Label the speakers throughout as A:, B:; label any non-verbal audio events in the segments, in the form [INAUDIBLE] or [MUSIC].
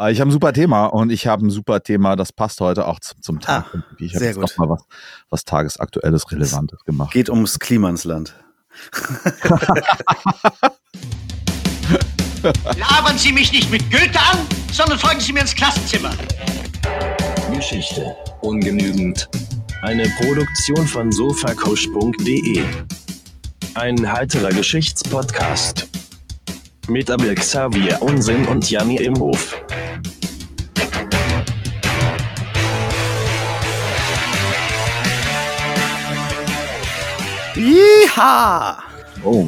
A: Äh, ich habe ein super Thema und ich habe ein super Thema, das passt heute auch zum, zum Tag.
B: Ah,
A: ich habe
B: sehr
A: jetzt
B: gut.
A: noch mal was, was tagesaktuelles, Relevantes gemacht.
B: Geht ums Klima ins Land. [LAUGHS]
C: Labern Sie mich nicht mit Goethe an, sondern folgen Sie mir ins Klassenzimmer.
D: Geschichte ungenügend. Eine Produktion von sofacoach.de. Ein heiterer Geschichtspodcast. Mit Abel Xavier Unsinn und Janni im Hof.
B: Jiha!
A: Oh.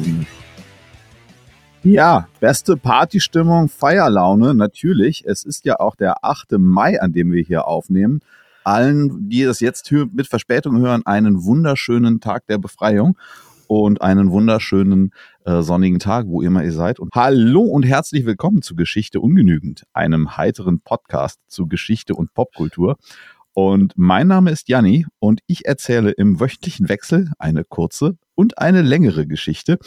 A: Ja, beste Partystimmung, Feierlaune, natürlich. Es ist ja auch der 8. Mai, an dem wir hier aufnehmen. Allen, die das jetzt mit Verspätung hören, einen wunderschönen Tag der Befreiung und einen wunderschönen äh, sonnigen Tag, wo immer ihr seid. Und hallo und herzlich willkommen zu Geschichte ungenügend, einem heiteren Podcast zu Geschichte und Popkultur. Und mein Name ist Janni und ich erzähle im wöchentlichen Wechsel eine kurze und eine längere Geschichte.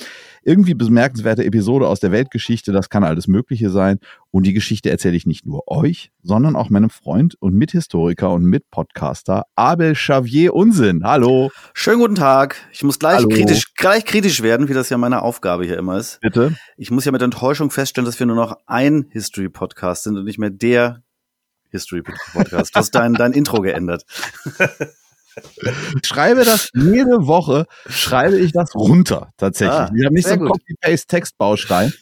A: Irgendwie bemerkenswerte Episode aus der Weltgeschichte, das kann alles Mögliche sein. Und die Geschichte erzähle ich nicht nur euch, sondern auch meinem Freund und Mithistoriker und Mitpodcaster Abel Xavier Unsinn. Hallo,
B: Schönen guten Tag. Ich muss gleich
A: Hallo.
B: kritisch, gleich kritisch werden, wie das ja meine Aufgabe hier immer ist.
A: bitte.
B: Ich muss ja mit Enttäuschung feststellen, dass wir nur noch ein History-Podcast sind und nicht mehr der History-Podcast. Du hast dein, dein Intro geändert. [LAUGHS]
A: Schreibe das jede Woche, schreibe ich das runter, tatsächlich.
B: Ah,
A: ich habe nicht so einen. Copy-Paste-Textbaustein.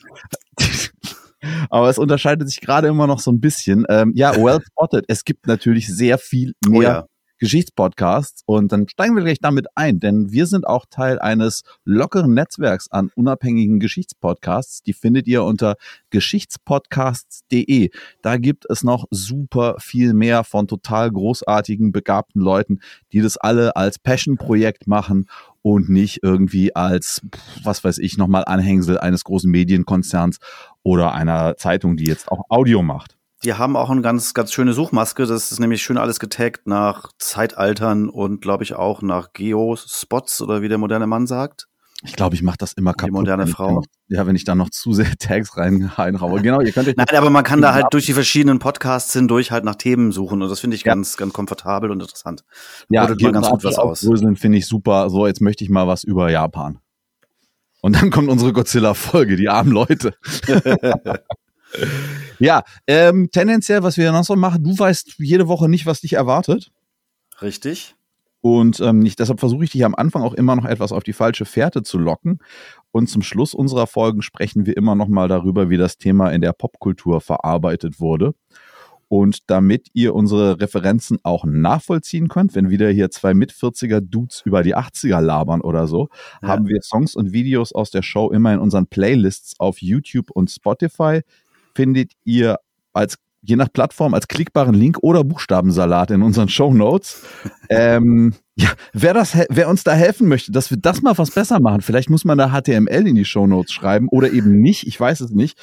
A: Aber es unterscheidet sich gerade immer noch so ein bisschen. Ähm, ja, [LAUGHS] well spotted. Es gibt natürlich sehr viel mehr
B: Oh ja.
A: Geschichtspodcasts und dann steigen wir gleich damit ein, denn wir sind auch Teil eines lockeren Netzwerks an unabhängigen Geschichtspodcasts. Die findet ihr unter geschichtspodcasts.de. Da gibt es noch super viel mehr von total großartigen, begabten Leuten, die das alle als Passion-Projekt machen und nicht irgendwie als, was weiß ich, nochmal Anhängsel eines großen Medienkonzerns oder einer Zeitung, die jetzt auch Audio macht.
B: Die haben auch eine ganz, ganz schöne Suchmaske. Das ist nämlich schön alles getaggt nach Zeitaltern und glaube ich auch nach Geospots oder wie der moderne Mann sagt.
A: Ich glaube, ich mache das immer kaputt.
B: moderne
A: wenn ich
B: Frau.
A: Noch, ja, wenn ich da noch zu sehr Tags rein, reinraue. Genau, ihr könnt euch
B: Nein, aber man kann da halt durch die verschiedenen Podcasts hindurch halt nach Themen suchen und das finde ich
A: Ja.
B: ganz, ganz komfortabel und interessant.
A: ja,
B: Lodet mal ganz gut was aus.
A: Finde ich super. So, jetzt möchte ich mal was über Japan. Und dann kommt unsere Godzilla-Folge, die armen Leute. [LAUGHS] [LAUGHS] ja, ähm, tendenziell, was wir noch so machen, du weißt jede Woche nicht, was dich erwartet.
B: Richtig?
A: Und ähm, nicht, deshalb versuche ich dich am Anfang auch immer noch etwas auf die falsche Fährte zu locken. Und zum Schluss unserer Folgen sprechen wir immer noch mal darüber, wie das Thema in der Popkultur verarbeitet wurde. Und damit ihr unsere Referenzen auch nachvollziehen könnt, wenn wieder hier zwei mit 40er Dudes über die 80er labern oder so,
B: Ja.
A: haben wir Songs und Videos aus der Show immer in unseren Playlists auf YouTube und Spotify. Findet ihr als je nach Plattform als klickbaren Link oder Buchstabensalat in unseren Show Notes. [LAUGHS] ähm, ja, wer das, wer uns da helfen möchte, dass wir das mal was besser machen, vielleicht muss man da HTML in die Show Notes schreiben oder eben nicht, ich weiß es nicht.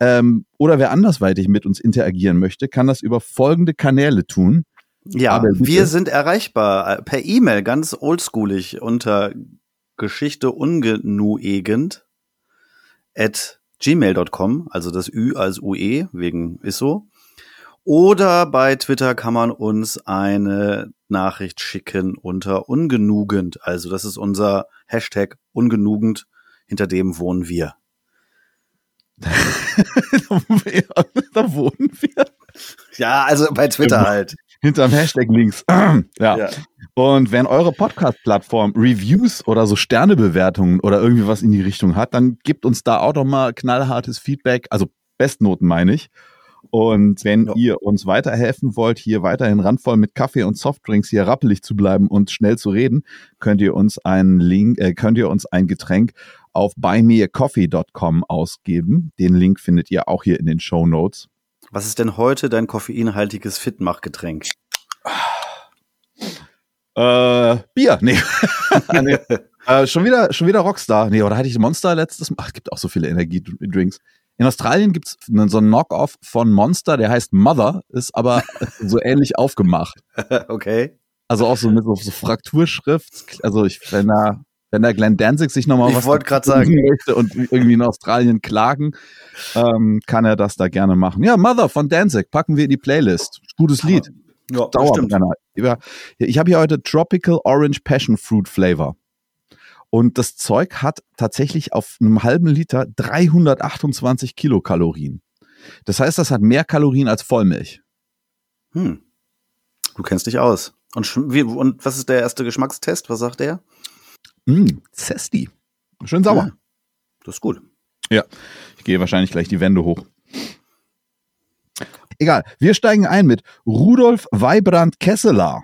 A: Ähm, oder wer andersweitig mit uns interagieren möchte, kann das über folgende Kanäle tun.
B: Ja,
A: Aber
B: wir sind erreichbar äh, per E-Mail, ganz oldschoolig unter Geschichte ungenuegend at gmail.com, also das Ü als UE wegen ist so. Oder bei Twitter kann man uns eine Nachricht schicken unter ungenugend. Also das ist unser Hashtag ungenugend, hinter dem wohnen wir. [LAUGHS]
A: da wohnen wir.
B: Ja, also bei Twitter halt.
A: Hinterm Hashtag links. [CLEARS THROAT] ja.
B: Ja.
A: Und wenn eure Podcast-Plattform Reviews oder so Sternebewertungen oder irgendwie was in die Richtung hat, dann gebt uns da auch doch mal knallhartes Feedback, also Bestnoten meine ich. Und wenn
B: Ja.
A: ihr uns weiterhelfen wollt, hier weiterhin randvoll mit Kaffee und Softdrinks hier rappelig zu bleiben und schnell zu reden, könnt ihr uns einen Link, äh, könnt ihr uns ein Getränk auf buymeacoffee.com ausgeben. Den Link findet ihr auch hier in den Show Notes.
B: Was ist denn heute dein koffeinhaltiges Fitmachgetränk?
A: Äh, Bier, nee. [LAUGHS] nee. [LAUGHS] Äh, schon wieder, schon wieder Rockstar. Nee, oder hatte ich Monster letztes Mal? Ach, es gibt auch so viele Energiedrinks. In Australien gibt's so einen Knock-off von Monster, der heißt Mother, ist aber [LAUGHS] so ähnlich aufgemacht.
B: okay.
A: Also auch so mit so, so Frakturschrift. Also ich, wenn da, wenn der Glenn Danzig sich nochmal was dazu
B: sagen.
A: möchte und irgendwie in Australien klagen, ähm, kann er das da gerne machen. Ja, Mother von Danzig packen wir in die Playlist. Gutes Lied.
B: Ja,
A: Dauerbrenner. Ja, Ich habe hier heute Tropical Orange Passion Fruit Flavor. Und das Zeug hat tatsächlich auf einem halben Liter 328 Kilokalorien. Das heißt, das hat mehr Kalorien als Vollmilch.
B: Hm. Du kennst dich aus. Und, wie, und was ist der erste Geschmackstest? Was sagt der?
A: Mm, Zesti. Schön sauer.
B: Ja, das ist gut.
A: Ja, ich gehe wahrscheinlich gleich die Wände hoch. Egal, wir steigen ein mit Rudolf Weibrand Kesseler.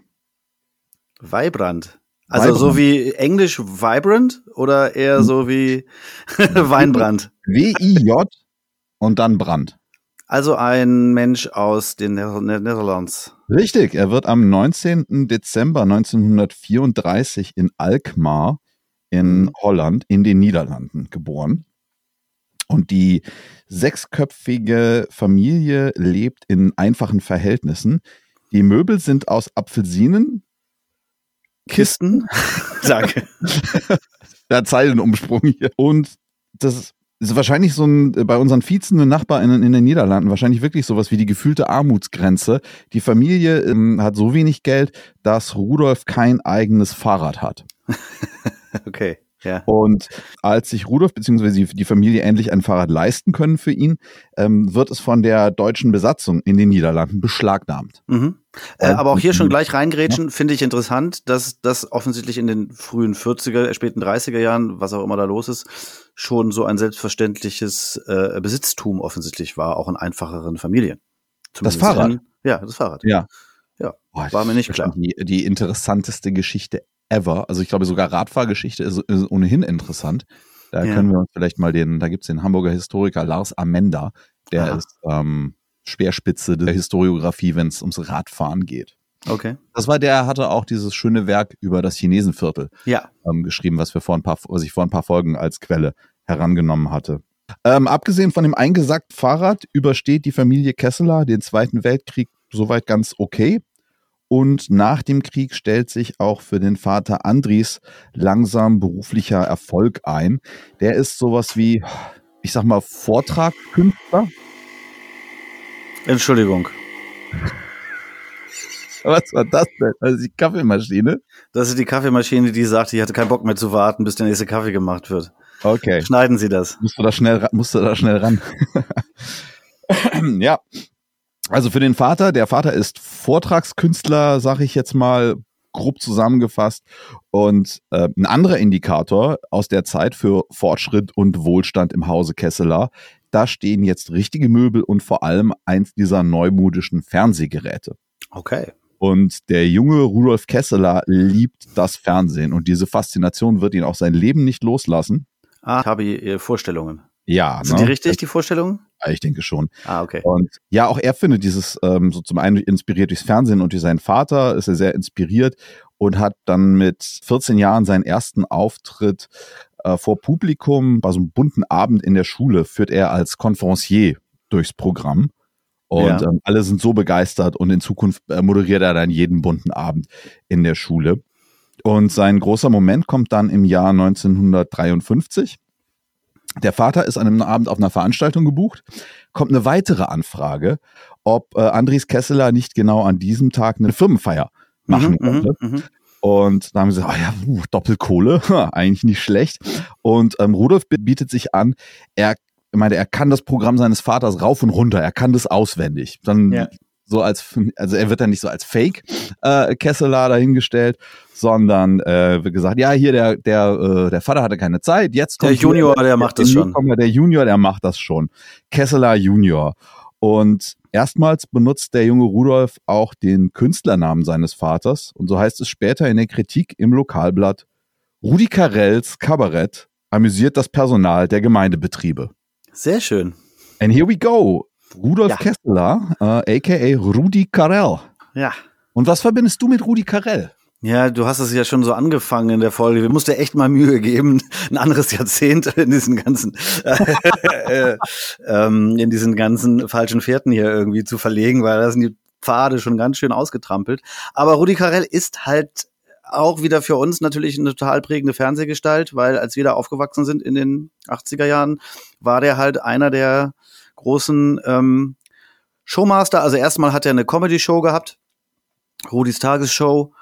B: Vibrant. Also
A: Vibrant.
B: so wie Englisch vibrant oder eher so wie [LAUGHS] Weinbrand?
A: W-I-J und dann Brand.
B: Also ein Mensch aus den Nether Netherlands.
A: Richtig, er wird am 19. Dezember 1934 in Alkmaar in Holland in den Niederlanden geboren. Und die sechsköpfige Familie lebt in einfachen Verhältnissen. Die Möbel sind aus Apfelsinen,
B: Kisten? [LAUGHS] Danke.
A: der Zeilenumsprung hier. Und das ist wahrscheinlich so ein, bei unseren viezenden NachbarInnen in den Niederlanden, wahrscheinlich wirklich sowas wie die gefühlte Armutsgrenze. Die Familie ähm, hat so wenig Geld, dass Rudolf kein eigenes Fahrrad hat. [LAUGHS]
B: Okay, ja.
A: Und als sich Rudolf bzw. die, Familie endlich ein Fahrrad leisten können für ihn, ähm, wird es von der deutschen Besatzung in den Niederlanden beschlagnahmt.
B: Mhm. Äh, aber auch hier schon gleich reingrätschen, finde ich interessant, dass das offensichtlich in den frühen 40er, äh, späten 30er Jahren, was auch immer da los ist, schon so ein selbstverständliches äh, Besitztum offensichtlich war, auch in einfacheren Familien. Zumindest
A: Fahrrad?
B: In, ja, das Fahrrad.
A: Ja.
B: Ja,
A: Boah,
B: war mir nicht
A: das
B: klar.
A: Die, die interessanteste Geschichte ever. Also ich glaube sogar Radfahrgeschichte ist, ist ohnehin interessant. Da
B: Ja.
A: können wir uns vielleicht mal den, da gibt's den Hamburger Historiker Lars Amenda, der
B: Aha.
A: ist ähm, Speerspitze der Historiografie, wenn es ums Radfahren geht.
B: Okay.
A: Das war der, hatte auch dieses schöne Werk über das Chinesenviertel
B: Ja.
A: ähm, geschrieben, was wir vor ein paar, was ich vor ein paar Folgen als Quelle herangenommen hatte. Ähm, abgesehen von dem eingesackten Fahrrad übersteht die Familie Kesseler den Zweiten Weltkrieg soweit ganz okay. Und nach dem Krieg stellt sich auch für den Vater Andries langsam beruflicher Erfolg ein. Der ist sowas wie, ich sag mal, Vortragskünstler.
B: Entschuldigung. [LAUGHS]
A: Was war das denn? Also die Kaffeemaschine.
B: Das ist die Kaffeemaschine, die sagt, die hatte keinen Bock mehr zu warten, bis der nächste Kaffee gemacht wird.
A: Okay.
B: Schneiden Sie das.
A: Musst du da schnell, musst du da schnell ran. [LAUGHS] ja. Also für den Vater, der Vater ist Vortragskünstler, sag ich jetzt mal grob zusammengefasst. Und äh, ein anderer Indikator aus der Zeit für Fortschritt und Wohlstand im Hause Kesseler, da stehen jetzt richtige Möbel und vor allem eins dieser neumodischen Fernsehgeräte.
B: Okay.
A: Und der junge Rudolf Kesseler liebt das Fernsehen und diese Faszination wird ihn auch sein Leben nicht loslassen.
B: Ah, ich habe hier Vorstellungen.
A: Ja,
B: Sind
A: ne?
B: die richtig, die Vorstellungen?
A: Ich denke schon.
B: Ah, okay.
A: Und ja, auch er findet dieses ähm, so zum einen inspiriert durchs Fernsehen und durch seinen Vater ist er sehr inspiriert und hat dann mit 14 Jahren seinen ersten Auftritt äh, vor Publikum bei so einem bunten Abend in der Schule führt er als Konferencier durchs Programm. Und
B: Ja.
A: ähm, alle sind so begeistert und in Zukunft äh, moderiert er dann jeden bunten Abend in der Schule. Und sein großer Moment kommt dann im Jahr 1953. Der Vater ist an einem Abend auf einer Veranstaltung gebucht, kommt eine weitere Anfrage, ob äh, Andries Kesseler nicht genau an diesem Tag eine Firmenfeier machen
B: Mhm,
A: könnte.
B: mhm, mhm.
A: Und da haben sie gesagt, oh ja, uh, Doppelkohle, [LAUGHS] eigentlich nicht schlecht. Und ähm, Rudolf bietet sich an, er ich meine, er kann das Programm seines Vaters rauf und runter, er kann das auswendig. Dann
B: Ja.
A: So als, also er wird dann nicht so als Fake äh, Kesseler dahingestellt, sondern äh, wird gesagt, ja, hier der der äh, der Vater hatte keine Zeit, jetzt
B: Der
A: kommt
B: Junior,
A: hier,
B: der macht das schon.
A: Newcomer, Der Junior, der macht das schon. Kesseler Junior. Und erstmals benutzt der junge Rudolf auch den Künstlernamen seines Vaters. Und so heißt es später in der Kritik im Lokalblatt, Rudi Carells Kabarett amüsiert das Personal der Gemeindebetriebe.
B: Sehr schön.
A: And here we go. Rudolf
B: Ja.
A: Kesseler, äh, aka Rudi Carell.
B: Ja.
A: Und was verbindest du mit Rudi Carell?
B: Ja, du hast es ja schon so angefangen in der Folge. Wir mussten echt mal Mühe geben, ein anderes Jahrzehnt in diesen ganzen, [LAUGHS] äh, ähm, in diesen ganzen falschen Fährten hier irgendwie zu verlegen, weil da sind die Pfade schon ganz schön ausgetrampelt. Aber Rudi Carell ist halt auch wieder für uns natürlich eine total prägende Fernsehgestalt, weil als wir da aufgewachsen sind in den 80er Jahren, war der halt einer der großen ähm, Showmaster. Also erstmal hat er eine Comedy-Show gehabt, Rudis Tagesshow,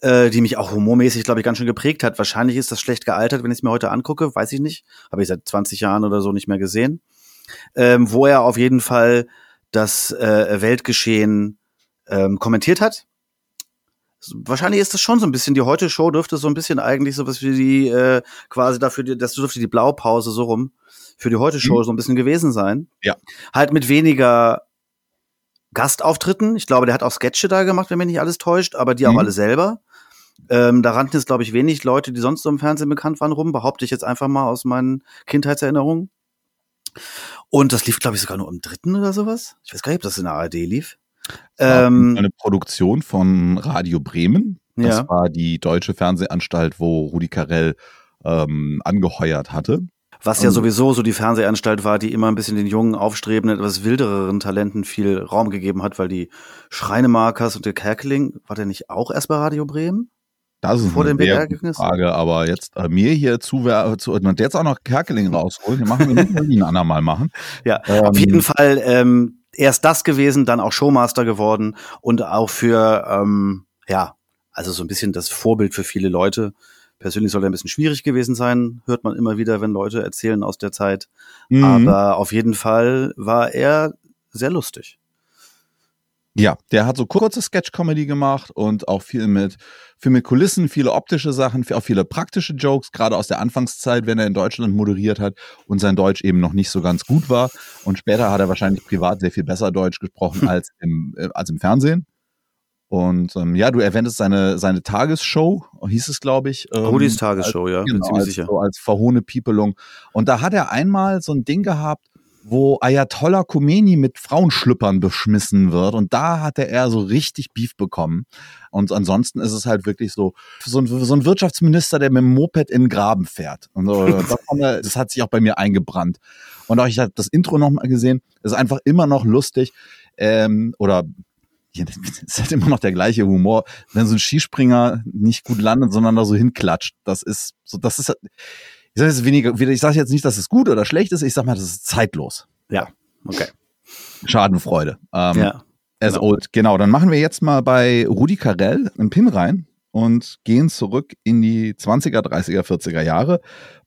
B: äh, die mich auch humormäßig, glaube ich, ganz schön geprägt hat. Wahrscheinlich ist das schlecht gealtert, wenn ich es mir heute angucke, weiß ich nicht. Habe ich seit 20 Jahren oder so nicht mehr gesehen. Ähm, wo er auf jeden Fall das äh, Weltgeschehen ähm, kommentiert hat. Wahrscheinlich ist das schon so ein bisschen, die Heute-Show dürfte so ein bisschen eigentlich so was wie die, äh, quasi dafür, das dürfte die Blaupause so rum für die Heute-Show
A: Mhm.
B: so ein bisschen gewesen sein.
A: Ja.
B: Halt mit weniger Gastauftritten. Ich glaube, der hat auch Sketche da gemacht, wenn mich nicht alles täuscht, aber die auch
A: Mhm.
B: alle selber. Ähm, da rannten jetzt, glaube ich, wenig Leute, die sonst so im Fernsehen bekannt waren, rum, behaupte ich jetzt einfach mal aus meinen Kindheitserinnerungen. Und das lief, glaube ich, sogar nur am dritten oder sowas. Ich weiß gar nicht, ob das in der ARD lief. Ähm,
A: eine Produktion von Radio Bremen. Das
B: Ja.
A: war die deutsche Fernsehanstalt, wo Rudi Carell ähm, angeheuert hatte.
B: Was ja sowieso so die Fernsehanstalt war, die immer ein bisschen den jungen, aufstrebenden, etwas wildereren Talenten viel Raum gegeben hat, weil die Schreinemarkers und der Kerkeling, war der nicht auch erst bei Radio Bremen?
A: Das ist
B: Vor
A: eine
B: dem
A: sehr gute Frage, aber jetzt äh, mir hier zu, zu und jetzt auch noch Kerkeling rausholen, den machen wir nicht, [LAUGHS] wie ein andermal machen.
B: Ja,
A: Ähm,
B: auf jeden Fall ähm, erst das gewesen, dann auch Showmaster geworden und auch für, ähm, ja, also so ein bisschen das Vorbild für viele Leute. Persönlich soll er ein bisschen schwierig gewesen sein, hört man immer wieder, wenn Leute erzählen aus der Zeit.
A: Mhm.
B: Aber auf jeden Fall war er sehr lustig.
A: Ja, der hat so kurze Sketch-Comedy gemacht und auch viel mit, viel mit Kulissen, viele optische Sachen, auch viele praktische Jokes, gerade aus der Anfangszeit, wenn er in Deutschland moderiert hat und sein Deutsch eben noch nicht so ganz gut war. Und später hat er wahrscheinlich privat sehr viel besser Deutsch gesprochen als im, äh, als im Fernsehen. Und ähm, ja, du erwähntest seine, seine Tagesshow, hieß es, glaube ich. Ähm,
B: Rudis Tagesshow, ja, bin
A: genau,
B: ziemlich
A: als,
B: sicher.
A: So als verhohne Piepelung. Und da hat er einmal so ein Ding gehabt, wo Ayatollah Khomeini mit Frauenschlüppern beschmissen wird. Und da hatte er so richtig Beef bekommen. Und ansonsten ist es halt wirklich so, so ein, so ein Wirtschaftsminister, der mit dem Moped in den Graben fährt. Und so, [LAUGHS] das, hat das hat sich auch bei mir eingebrannt. Und auch ich habe das Intro nochmal gesehen, ist einfach immer noch lustig. Ähm, oder es ist halt immer noch der gleiche Humor, wenn so ein Skispringer nicht gut landet, sondern da so hinklatscht. Das ist so, das ist, ich sage jetzt weniger, ich sage jetzt nicht, dass es gut oder schlecht ist, ich sag mal, das ist zeitlos.
B: Ja, okay.
A: Schadenfreude. Ähm,
B: ja.
A: As
B: genau.
A: old. Genau, dann machen wir jetzt mal bei Rudi Carell einen Pin rein und gehen zurück in die 20er, 30er, 40er Jahre,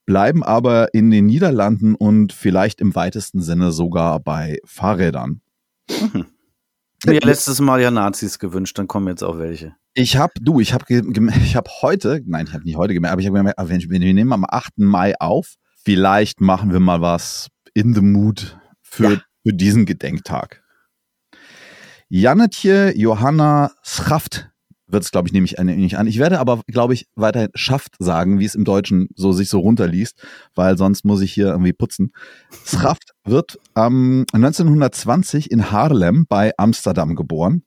A: bleiben aber in den Niederlanden und vielleicht im weitesten Sinne sogar bei Fahrrädern.
B: Mhm. Mir letztes Mal ja Nazis gewünscht, dann kommen jetzt auch welche.
A: Ich habe, du, ich habe ich hab heute, nein, ich habe nicht heute gemerkt, aber ich habe gemerkt, wenn wir nehmen am 8. Mai auf, vielleicht machen wir mal was in the mood für,
B: Ja.
A: für diesen Gedenktag. Janetje Johanna Schaft wird es, glaube ich, nehme ich nehme ich an. Ich werde aber, glaube ich, weiterhin Schaft sagen, wie es im Deutschen so sich so runterliest, weil sonst muss ich hier irgendwie putzen. Schaft wird ähm, 1920 in Haarlem bei Amsterdam geboren.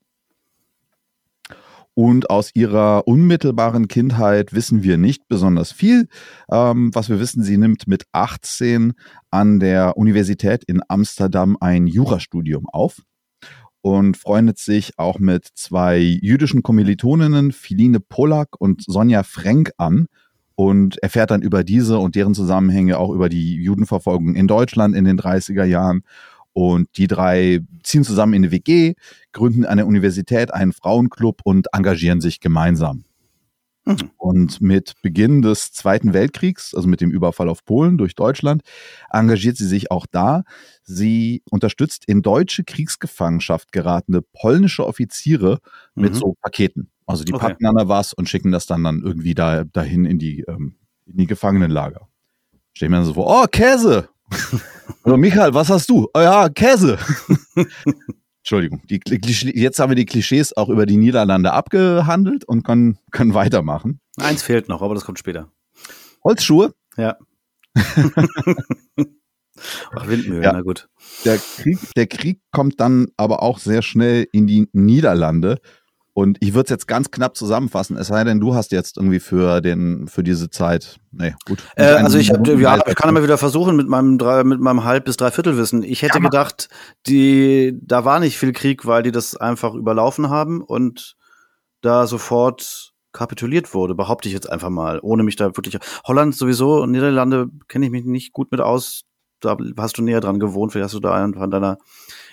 A: Und aus ihrer unmittelbaren Kindheit wissen wir nicht besonders viel. Ähm, was wir wissen, sie nimmt mit 18 an der Universität in Amsterdam ein Jurastudium auf und freundet sich auch mit zwei jüdischen Kommilitoninnen, Philine Polak und Sonja Frenk an und erfährt dann über diese und deren Zusammenhänge auch über die Judenverfolgung in Deutschland in den 30er Jahren. Und die drei ziehen zusammen in eine WG, gründen eine Universität, einen Frauenclub und engagieren sich gemeinsam.
B: Mhm.
A: Und mit Beginn des Zweiten Weltkriegs, also mit dem Überfall auf Polen durch Deutschland, engagiert sie sich auch da. Sie unterstützt in deutsche Kriegsgefangenschaft geratene polnische Offiziere mit
B: Mhm.
A: so Paketen. Also die
B: Okay.
A: packen dann da was und schicken das dann, dann irgendwie da, dahin in die, ähm, in die Gefangenenlager. Stell mir dann so vor, oh, Käse! [LAUGHS] Oder Michael, was hast du? Oh ja, Käse! [LAUGHS] Entschuldigung, die, jetzt haben wir die Klischees auch über die Niederlande abgehandelt und können, können weitermachen.
B: Eins fehlt noch, aber das kommt später.
A: Holzschuhe,
B: Ja. [LAUGHS] Ach, Windmühlen,
A: Ja.
B: na gut.
A: der Krieg, der Krieg kommt dann aber auch sehr schnell in die Niederlande. Und ich würde es jetzt ganz knapp zusammenfassen, es sei denn, du hast jetzt irgendwie für den, für diese Zeit, nee, gut.
B: Äh, also ich, hab, ja, ich kann immer wieder versuchen mit meinem drei, mit meinem halb bis dreiviertel Wissen. Ich hätte
A: Ja,
B: gedacht, die, da war nicht viel Krieg, weil die das einfach überlaufen haben und da sofort kapituliert wurde, behaupte ich jetzt einfach mal, ohne mich da wirklich. Holland sowieso, Niederlande kenne ich mich nicht gut mit aus. Da hast du näher dran gewohnt, vielleicht hast du da von deiner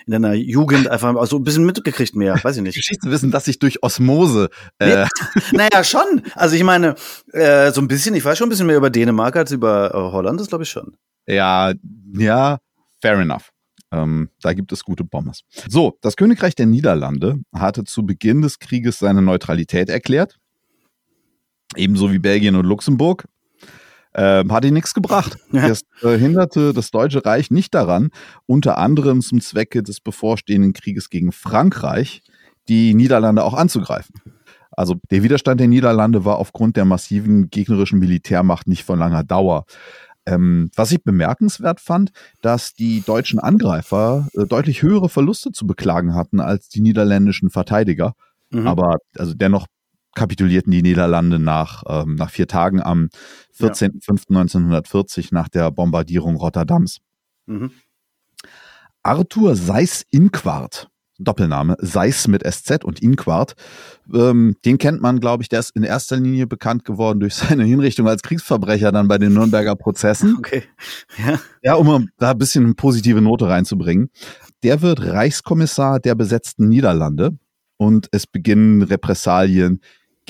B: in deiner Jugend einfach also ein bisschen mitgekriegt mehr, weiß ich nicht.
A: Geschichtswissen, dass sich durch Osmose. Äh
B: nee, naja, schon. Also ich meine, äh, so ein bisschen, ich weiß schon ein bisschen mehr über Dänemark als über äh, Holland, das glaube ich schon.
A: Ja, ja, fair enough. Ähm, da gibt es gute Bombers. So, das Königreich der Niederlande hatte zu Beginn des Krieges seine Neutralität erklärt. Ebenso wie Belgien und Luxemburg. Ähm, hat ihn nichts gebracht. [LAUGHS]
B: Ja.
A: Das äh, hinderte das Deutsche Reich nicht daran, unter anderem zum Zwecke des bevorstehenden Krieges gegen Frankreich die Niederlande auch anzugreifen. Also der Widerstand der Niederlande war aufgrund der massiven gegnerischen Militärmacht nicht von langer Dauer. Ähm, was ich bemerkenswert fand, dass die deutschen Angreifer äh, deutlich höhere Verluste zu beklagen hatten als die niederländischen Verteidiger.
B: Mhm.
A: Aber also dennoch kapitulierten die Niederlande nach, ähm, nach vier Tagen am 14.05.1940 nach der Bombardierung Rotterdams.
B: Mhm.
A: Arthur Seyß-Inquart, Doppelname, Seyß mit SZ und Inquart, ähm, den kennt man, glaube ich, der ist in erster Linie bekannt geworden durch seine Hinrichtung als Kriegsverbrecher dann bei den Nürnberger Prozessen. [LAUGHS]
B: Okay. Ja.
A: Ja, um da ein bisschen eine positive Note reinzubringen. Der wird Reichskommissar der besetzten Niederlande und es beginnen Repressalien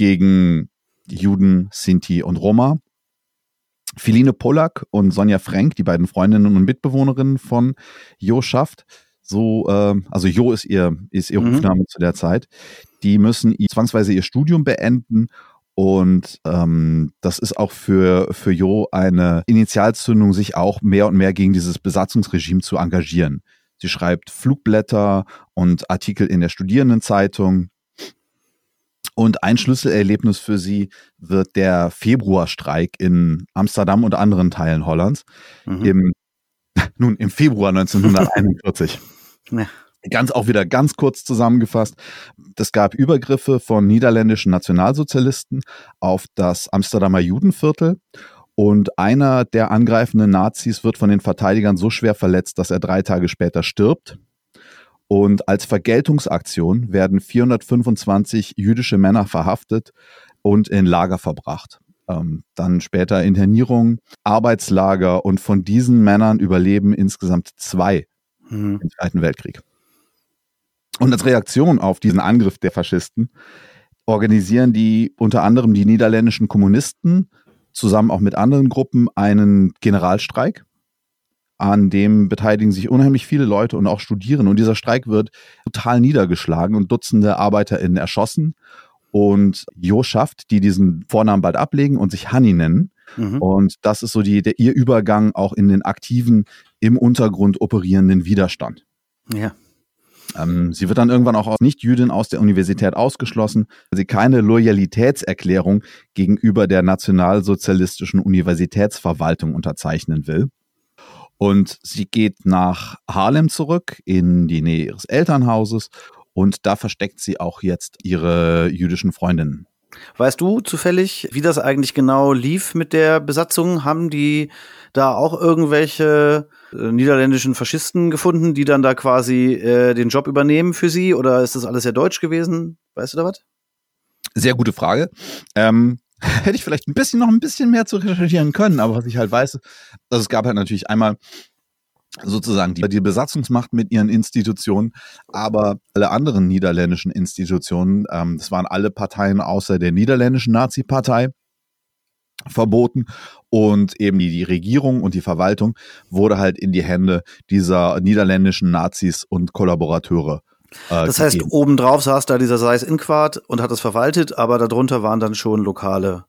A: gegen Juden, Sinti und Roma. Philine Pollack und Sonja Frank, die beiden Freundinnen und Mitbewohnerinnen von Jo Schaft, so, ähm, also Jo ist ihr, ist ihr
B: Mhm.
A: Rufname zu der Zeit, die müssen ihr, zwangsweise ihr Studium beenden und ähm, das ist auch für, für Jo eine Initialzündung, sich auch mehr und mehr gegen dieses Besatzungsregime zu engagieren. Sie schreibt Flugblätter und Artikel in der Studierendenzeitung. Und ein Schlüsselerlebnis für sie wird der Februarstreik in Amsterdam und anderen Teilen Hollands
B: Mhm.
A: im, [LAUGHS] nun, im Februar 1941. [LAUGHS]
B: Ja.
A: Ganz auch wieder ganz kurz zusammengefasst. Es gab Übergriffe von niederländischen Nationalsozialisten auf das Amsterdamer Judenviertel. Und einer der angreifenden Nazis wird von den Verteidigern so schwer verletzt, dass er drei Tage später stirbt. Und als Vergeltungsaktion werden 425 jüdische Männer verhaftet und in Lager verbracht. Ähm, dann später Internierung, Arbeitslager und von diesen Männern überleben insgesamt zwei
B: Mhm.
A: im Zweiten Weltkrieg. Und als Reaktion auf diesen Angriff der Faschisten organisieren die unter anderem die niederländischen Kommunisten zusammen auch mit anderen Gruppen einen Generalstreik. An dem beteiligen sich unheimlich viele Leute und auch Studierende. Und dieser Streik wird total niedergeschlagen und Dutzende ArbeiterInnen erschossen. Und Jo schafft, die diesen Vornamen bald ablegen und sich Hanni nennen.
B: Mhm.
A: Und das ist so die, der, ihr Übergang auch in den aktiven, im Untergrund operierenden Widerstand.
B: Ja.
A: Ähm, sie wird dann irgendwann auch als Nicht-Jüdin aus der Universität ausgeschlossen, weil sie keine Loyalitätserklärung gegenüber der nationalsozialistischen Universitätsverwaltung unterzeichnen will. Und sie geht nach Harlem zurück in die Nähe ihres Elternhauses und da versteckt sie auch jetzt ihre jüdischen Freundinnen.
B: Weißt du zufällig, wie das eigentlich genau lief mit der Besatzung? Haben die da auch irgendwelche äh, niederländischen Faschisten gefunden, die dann da quasi äh, den Job übernehmen für sie? Oder ist das alles sehr deutsch gewesen? Weißt du da was?
A: Sehr gute Frage. Ähm, [LAUGHS] hätte ich vielleicht ein bisschen noch ein bisschen mehr zu recherchieren können, aber was ich halt weiß, also es gab halt natürlich einmal sozusagen die, die Besatzungsmacht mit ihren Institutionen, aber alle anderen niederländischen Institutionen, ähm, das waren alle Parteien außer der niederländischen Nazi-Partei verboten und eben die, die Regierung und die Verwaltung wurde halt in die Hände dieser niederländischen Nazis und Kollaborateure. Äh,
B: Das heißt,
A: gegeben.
B: obendrauf saß da dieser Seis Inquart und hat das verwaltet, aber darunter waren dann schon lokale.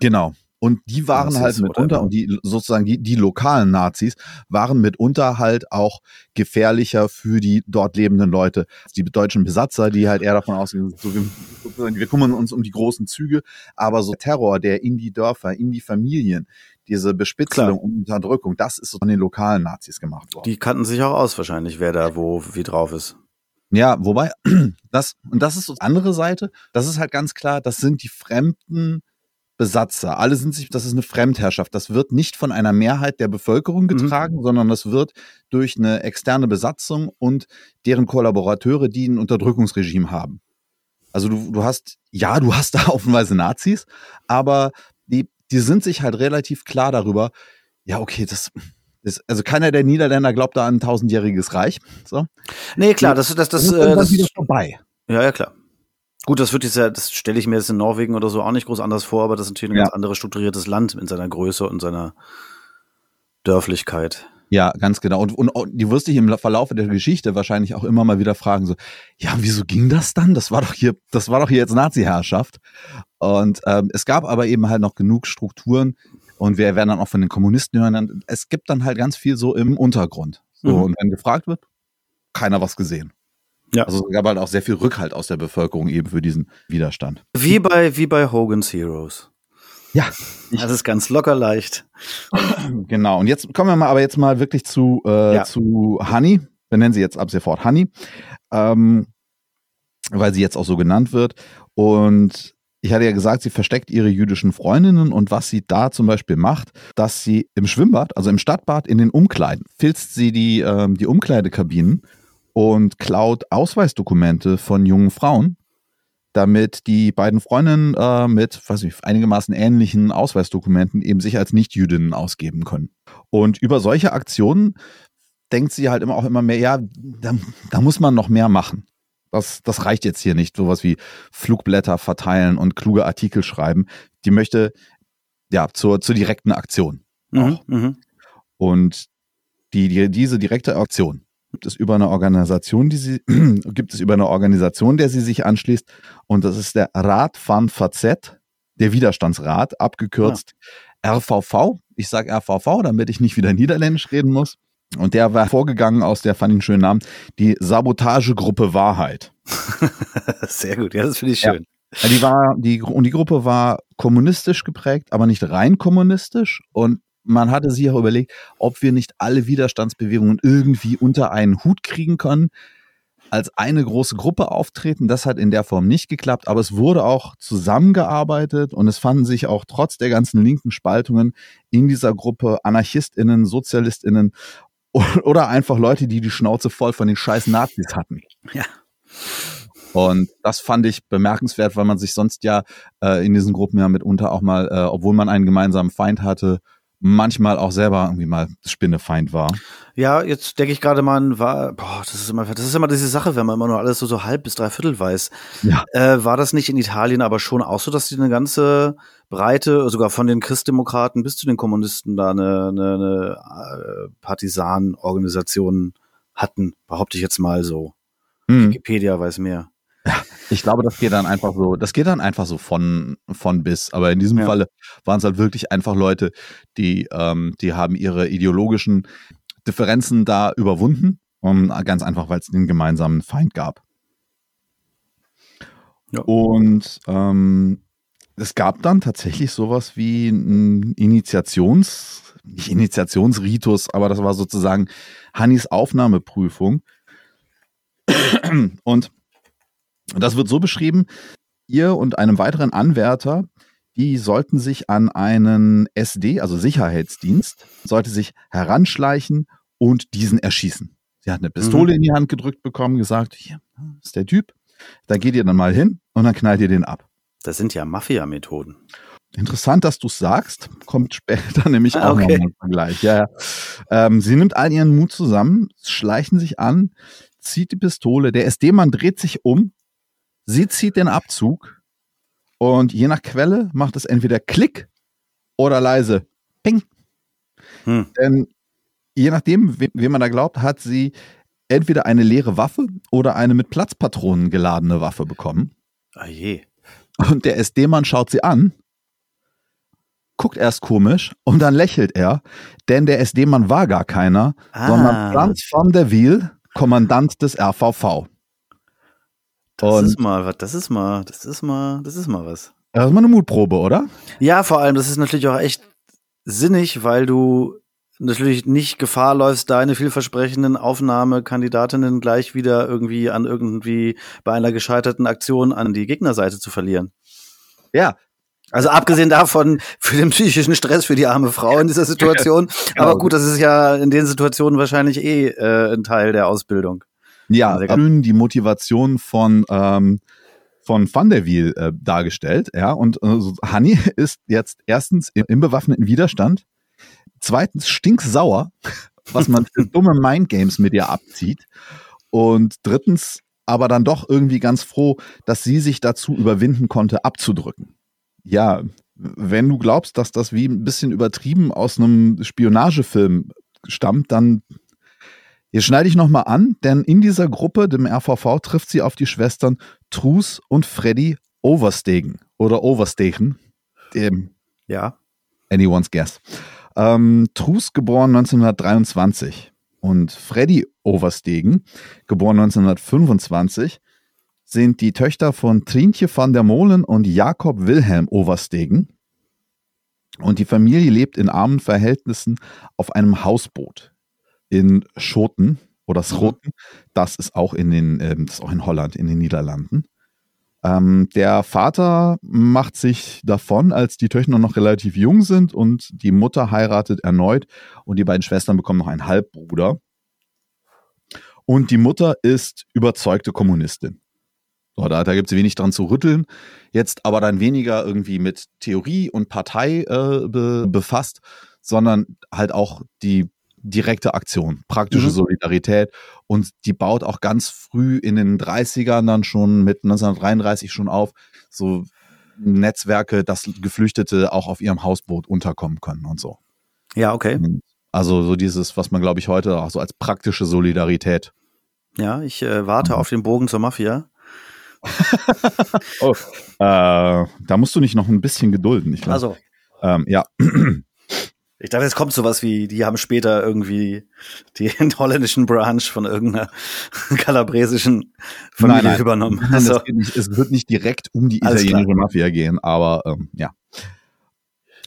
A: Genau. Und die waren
B: Nazis,
A: halt mitunter, und die sozusagen die, die lokalen Nazis waren mitunter halt auch gefährlicher für die dort lebenden Leute. Die deutschen Besatzer, die halt eher davon ausgehen, so, wir, kümmern uns um die großen Züge, aber so Terror, der in die Dörfer, in die Familien, diese Bespitzelung und Unterdrückung, das ist von den lokalen Nazis gemacht worden.
B: Die kannten sich auch aus wahrscheinlich, wer da wo wie drauf ist.
A: Ja, wobei, [CLEARS THROAT] das, und das ist so die andere Seite, das ist halt ganz klar, das sind die fremden Besatzer. Alle sind sich, das ist eine Fremdherrschaft. Das wird nicht von einer Mehrheit der Bevölkerung getragen, sondern das wird durch eine externe Besatzung und deren Kollaborateure, die ein Unterdrückungsregime haben. Also du, du hast, ja, du hast [LAUGHS] da offenweise Nazis, aber die, die sind sich halt relativ klar darüber, ja, okay, das, das also keiner der Niederländer glaubt da an ein tausendjähriges Reich. So.
B: Nee, klar, das, das, das,
A: ist
B: äh, das
A: wieder vorbei.
B: ja, ja, klar. Gut, das wird jetzt ja, das stelle ich mir jetzt in Norwegen oder so auch nicht groß anders vor, aber das ist natürlich ein
A: Ja.
B: ganz anderes strukturiertes Land in seiner Größe und seiner Dörflichkeit.
A: Ja, ganz genau. Und, und auch- die wirst dich im Verlauf der Geschichte wahrscheinlich auch immer mal wieder fragen, so, ja, wieso ging das dann? Das war doch hier, das war doch hier jetzt Nazi-Herrschaft. Und ähm, es gab aber eben halt noch genug Strukturen und wir werden dann auch von den Kommunisten hören, dann- es gibt dann halt ganz viel so im Untergrund. So,
B: Mhm.
A: und wenn gefragt wird, keiner was gesehen.
B: Ja.
A: Also es gab halt auch sehr viel Rückhalt aus der Bevölkerung eben für diesen Widerstand.
B: Wie bei, wie bei Hogan's Heroes.
A: Ja,
B: Das ist ganz locker leicht.
A: Genau, und jetzt kommen wir mal aber jetzt mal wirklich zu, äh,
B: Ja.
A: zu Honey. Wir nennen sie jetzt ab sofort Honey, ähm, weil sie jetzt auch so genannt wird. Und ich hatte ja gesagt, sie versteckt ihre jüdischen Freundinnen und was sie da zum Beispiel macht, dass sie im Schwimmbad, also im Stadtbad in den Umkleiden, filzt sie die, ähm, die Umkleidekabinen und klaut Ausweisdokumente von jungen Frauen, damit die beiden Freundinnen äh, mit, weiß nicht, einigermaßen ähnlichen Ausweisdokumenten eben sich als Nicht-Jüdinnen ausgeben können. Und über solche Aktionen denkt sie halt immer auch immer mehr, ja, da, da muss man noch mehr machen. Das, das reicht jetzt hier nicht, sowas wie Flugblätter verteilen und kluge Artikel schreiben. Die möchte ja zur, zur direkten Aktion.
B: Mhm, mhm.
A: Und die, die, diese direkte Aktion gibt es über eine Organisation, die sie, [CLEARS THROAT] gibt es über eine Organisation, der sie sich anschließt. Und das ist der Rat van VZ, der Widerstandsrat, abgekürzt RVV. Ich sage RVV, damit ich nicht wieder Niederländisch reden muss. Und der war vorgegangen aus der, fand ich einen schönen Namen, die Sabotagegruppe Wahrheit. [LAUGHS]
B: Sehr gut, ja, das finde ich schön.
A: Ja, Die war, die, und die Gruppe war kommunistisch geprägt, aber nicht rein kommunistisch. Und man hatte sich auch überlegt, ob wir nicht alle Widerstandsbewegungen irgendwie unter einen Hut kriegen können, als eine große Gruppe auftreten. Das hat in der Form nicht geklappt, aber es wurde auch zusammengearbeitet und es fanden sich auch trotz der ganzen linken Spaltungen in dieser Gruppe AnarchistInnen, SozialistInnen oder einfach Leute, die die Schnauze voll von den scheiß Nazis hatten.
B: Ja.
A: Und das fand ich bemerkenswert, weil man sich sonst ja äh, in diesen Gruppen ja mitunter auch mal, äh, obwohl man einen gemeinsamen Feind hatte, manchmal auch selber irgendwie mal Spinnefeind war.
B: Ja, jetzt denke ich gerade mal, an, war, boah, das ist immer, das ist immer diese Sache, wenn man immer nur alles so, so halb bis dreiviertel weiß.
A: Ja.
B: Äh, war das nicht in Italien aber schon auch so, dass die eine ganze Breite, sogar von den Christdemokraten bis zu den Kommunisten da eine, eine, eine äh, Partisanenorganisation hatten, behaupte ich jetzt mal so.
A: Hm.
B: Wikipedia weiß mehr.
A: Ich glaube, das geht dann einfach so, das geht dann einfach so von, von bis. Aber in diesem
B: Ja.
A: Falle waren es halt wirklich einfach Leute, die, ähm, die haben ihre ideologischen Differenzen da überwunden. Und ganz einfach, weil es den gemeinsamen Feind gab.
B: Ja.
A: Und ähm, es gab dann tatsächlich sowas wie ein Initiations, nicht Initiationsritus, aber das war sozusagen Hannis Aufnahmeprüfung. Und das wird so beschrieben, ihr und einem weiteren Anwärter, die sollten sich an einen SD, also Sicherheitsdienst, sollte sich heranschleichen und diesen erschießen. Sie hat eine Pistole in die Hand gedrückt bekommen, gesagt, hier ist der Typ, da geht ihr dann mal hin und dann knallt ihr den ab.
B: Das sind ja Mafia-Methoden.
A: Interessant, dass du sagst, kommt später [LAUGHS] nämlich
B: Ah,
A: auch
B: okay.
A: noch ein Vergleich. Ja, ja. Ähm, sie nimmt all ihren Mut zusammen, schleichen sich an, zieht die Pistole, der SD-Mann dreht sich um, sie zieht den Abzug und je nach Quelle macht es entweder Klick oder leise Ping.
B: Hm.
A: Denn je nachdem, wem, wem man da glaubt, hat sie entweder eine leere Waffe oder eine mit Platzpatronen geladene Waffe bekommen.
B: Ah je.
A: Und der SD-Mann schaut sie an, guckt erst komisch und dann lächelt er, denn der SD-Mann war gar keiner,
B: Ah.
A: sondern Franz van der Wiel, Kommandant des RVV.
B: Das
A: Und-
B: ist mal was, das ist mal, das ist mal, das ist mal was.
A: Das ist mal eine Mutprobe, oder?
B: Ja, vor allem, das ist natürlich auch echt sinnig, weil du natürlich nicht Gefahr läufst, deine vielversprechenden Aufnahmekandidatinnen gleich wieder irgendwie an irgendwie bei einer gescheiterten Aktion an die Gegnerseite zu verlieren.
A: Ja.
B: Also abgesehen davon für den psychischen Stress für die arme Frau in dieser [LAUGHS] Situation. Aber gut, das ist ja in den Situationen wahrscheinlich eh äh, ein Teil der Ausbildung.
A: Ja,
B: Sehr
A: erhöhen die Motivation von, ähm, von Van der Wiel äh, dargestellt. Ja, und äh, Honey [LAUGHS] ist jetzt erstens im, im bewaffneten Widerstand, zweitens stinksauer, [LAUGHS] was man für dumme Mindgames mit ihr abzieht. Und drittens aber dann doch irgendwie ganz froh, dass sie sich dazu überwinden konnte, abzudrücken. Ja, wenn du glaubst, dass das wie ein bisschen übertrieben aus einem Spionagefilm stammt, dann hier schneide ich nochmal an, denn in dieser Gruppe, dem RVV, trifft sie auf die Schwestern Trus und Freddy Overstegen oder Overstegen. Dem
B: Ja.
A: Anyone's Guess. Ähm, Trus geboren 1923 und Freddy Overstegen, geboren 1925, sind die Töchter von Trintje van der Molen und Jakob Wilhelm Overstegen. Und die Familie lebt in armen Verhältnissen auf einem Hausboot in Schoten oder Schoten. Das ist auch in den, ähm, das ist auch in Holland, in den Niederlanden. Ähm, der Vater macht sich davon, als die Töchter noch relativ jung sind und die Mutter heiratet erneut und die beiden Schwestern bekommen noch einen Halbbruder. Und die Mutter ist überzeugte Kommunistin. So, da da gibt es wenig dran zu rütteln. Jetzt aber dann weniger irgendwie mit Theorie und Partei äh, be befasst, sondern halt auch die direkte Aktion, praktische
B: Mhm.
A: Solidarität. Und die baut auch ganz früh in den 30ern dann schon mit 1933 schon auf, so Netzwerke, dass Geflüchtete auch auf ihrem Hausboot unterkommen können und so.
B: Ja, okay.
A: Also so dieses, was man glaube ich heute auch so als praktische Solidarität.
B: Ja, ich äh, warte
A: Mhm.
B: auf den Bogen zur Mafia. [LAUGHS]
A: Oh, äh, da musst du nicht noch ein bisschen gedulden. Ich glaub.
B: Also,
A: ähm, ja,
B: ich dachte, es kommt sowas wie, die haben später irgendwie den [LAUGHS] holländischen Branch von irgendeiner [LAUGHS] kalabresischen Familie
A: Nein, nein.
B: übernommen.
A: Nein,
B: Also,
A: nicht, es wird nicht direkt um die italienische Mafia gehen, aber ähm, ja.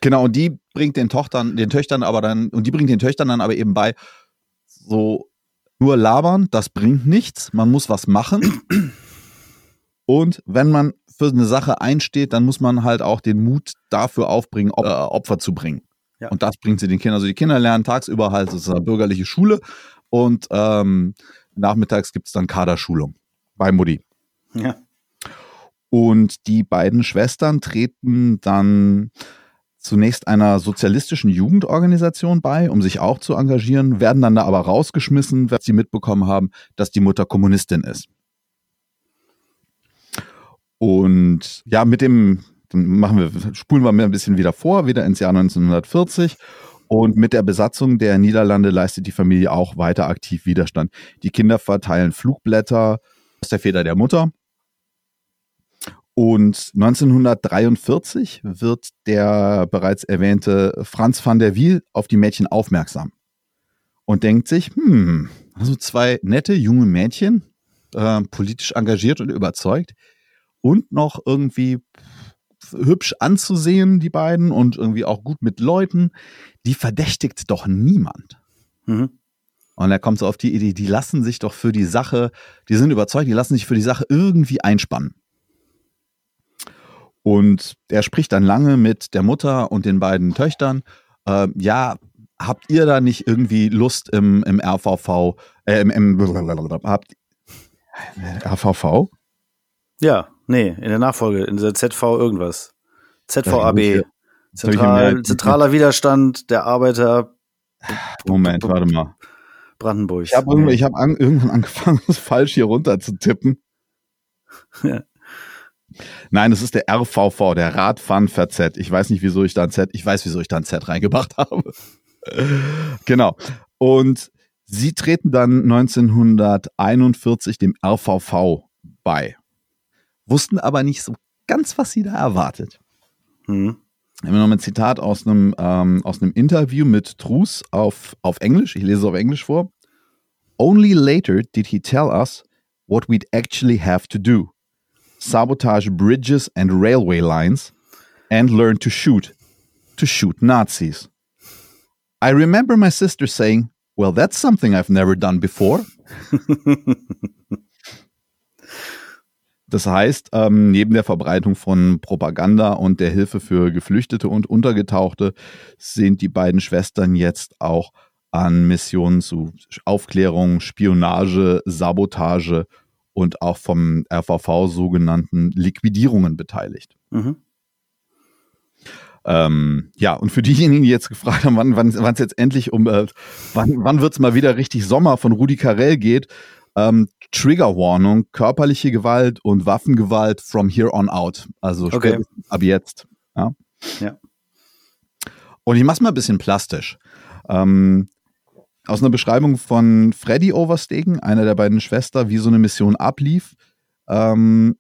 A: Genau, und die bringt den Tochtern, den Töchtern aber dann, und die bringt den Töchtern dann aber eben bei, so nur labern, das bringt nichts, man muss was machen. [CLEARS THROAT] Und wenn man für eine Sache einsteht, dann muss man halt auch den Mut dafür aufbringen, äh, Opfer zu bringen.
B: Ja.
A: Und das bringt sie den Kindern. Also die Kinder lernen tagsüber halt sozusagen bürgerliche Schule und ähm, nachmittags gibt's dann Kaderschulung bei Mutti.
B: ja.
A: Und die beiden Schwestern treten dann zunächst einer sozialistischen Jugendorganisation bei, um sich auch zu engagieren, werden dann da aber rausgeschmissen, weil sie mitbekommen haben, dass die Mutter Kommunistin ist. Und ja, mit dem, dann machen wir, spulen wir ein bisschen wieder vor, wieder ins Jahr 1940. Und mit der Besatzung der Niederlande leistet die Familie auch weiter aktiv Widerstand. Die Kinder verteilen Flugblätter aus der Feder der Mutter. Und 1943 wird der bereits erwähnte Franz van der Wiel auf die Mädchen aufmerksam und denkt sich, hm, also zwei nette junge Mädchen, äh, politisch engagiert und überzeugt und noch irgendwie hübsch anzusehen, die beiden, und irgendwie auch gut mit Leuten, die verdächtigt doch niemand.
B: Mhm.
A: Und er kommt so auf die Idee, die lassen sich doch für die Sache, die sind überzeugt, die lassen sich für die Sache irgendwie einspannen. Und er spricht dann lange mit der Mutter und den beiden Töchtern. Ähm, ja, habt ihr da nicht irgendwie Lust im, im RVV, äh, im, im habt RVV?
B: Ja, nee, in der Nachfolge, in der ZV irgendwas. ZVAB. Zentral, zentraler Widerstand der Arbeiter
A: Moment, warte mal.
B: Brandenburg.
A: Ich habe irgendwann, ich hab an, irgendwann [LAUGHS] angefangen, das falsch hier runter zu tippen. [LAUGHS]
B: Ja.
A: Nein, das ist der RVV, der Radfahren-VZ. Ich weiß nicht, wieso ich da ein Z, ich weiß, wieso ich da ein Z reingebracht [LAUGHS] habe. genau. Und sie treten dann 1941 dem RVV bei. Wussten aber nicht so ganz, was sie da erwartet.
B: Hm.
A: Wir haben noch ein Zitat aus einem, ähm, aus einem Interview mit Trus auf, auf Englisch. Ich lese es auf Englisch vor. Only later did he tell us what we'd actually have to do. Sabotage bridges and railway lines and learn to shoot. To shoot Nazis. I remember my sister saying, well, that's something I've never done before. [LAUGHS] Das heißt, ähm, neben der Verbreitung von Propaganda und der Hilfe für Geflüchtete und Untergetauchte sind die beiden Schwestern jetzt auch an Missionen zu Aufklärung, Spionage, Sabotage und auch vom RVV sogenannten Liquidierungen beteiligt.
B: Mhm.
A: Ähm, ja, und für diejenigen, die jetzt gefragt haben, wann wann wann es jetzt endlich um, äh, wann, wann wird es mal wieder richtig Sommer von Rudi Carell geht, ähm, Triggerwarnung, körperliche Gewalt und Waffengewalt from here on out. Also
B: Okay.
A: ab jetzt. Ja.
B: Ja.
A: Und ich mach's mal ein bisschen plastisch. Ähm, aus einer Beschreibung von Freddy Overstegen, einer der beiden Schwestern, wie so eine Mission ablief. Ähm,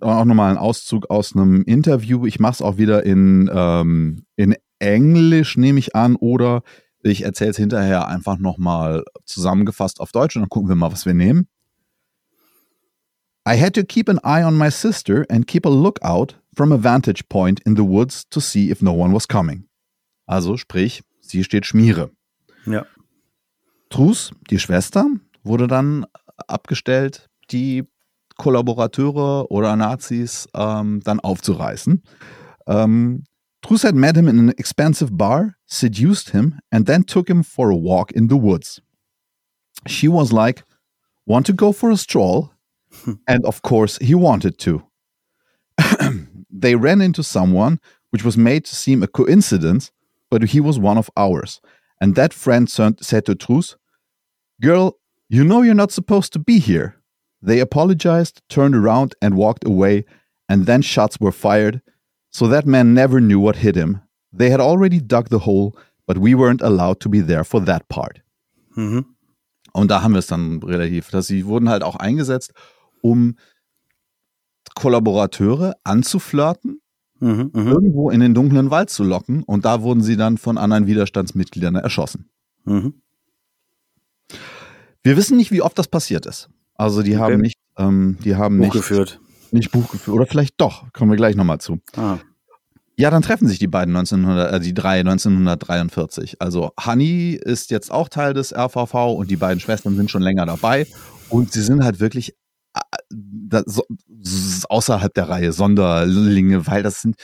A: auch nochmal ein Auszug aus einem Interview. Ich mache es auch wieder in, ähm, in Englisch, nehme ich an, oder ich erzähle es hinterher einfach nochmal zusammengefasst auf Deutsch und dann gucken wir mal, was wir nehmen. I had to keep an eye on my sister and keep a lookout from a vantage point in the woods to see if no one was coming. Also sprich, sie steht Schmiere.
B: Ja.
A: Trus, die Schwester, wurde dann abgestellt, die Kollaborateure oder Nazis ähm, dann aufzureißen. Ähm, Trus had met him in an expensive bar, seduced him, and then took him for a walk in the woods. She was like, Want to go for a stroll? [LAUGHS] and of course, he wanted to. [CLEARS THROAT] they ran into someone, which was made to seem a coincidence, but he was one of ours. And that friend said to Trus, Girl, you know you're not supposed to be here. They apologized, turned around, and walked away, and then shots were fired. So that man never knew what hit him. They had already dug the hole, but we weren't allowed to be there for that part.
B: Mhm.
A: Und da haben wir es dann relativ, dass sie wurden halt auch eingesetzt, um Kollaborateure anzuflirten,
B: Mhm. Mhm.
A: irgendwo in den dunklen Wald zu locken und da wurden sie dann von anderen Widerstandsmitgliedern erschossen.
B: Mhm.
A: Wir wissen nicht, wie oft das passiert ist. Also die haben nicht, ähm, die haben nicht,
B: geführt.
A: Nicht Buch geführt. Oder vielleicht doch, kommen wir gleich nochmal zu.
B: Ah.
A: Ja, dann treffen sich die beiden 1900, äh, die drei 1943. Also Honey ist jetzt auch Teil des RVV und die beiden Schwestern sind schon länger dabei und sie sind halt wirklich äh, so, außerhalb der Reihe Sonderlinge, weil das sind,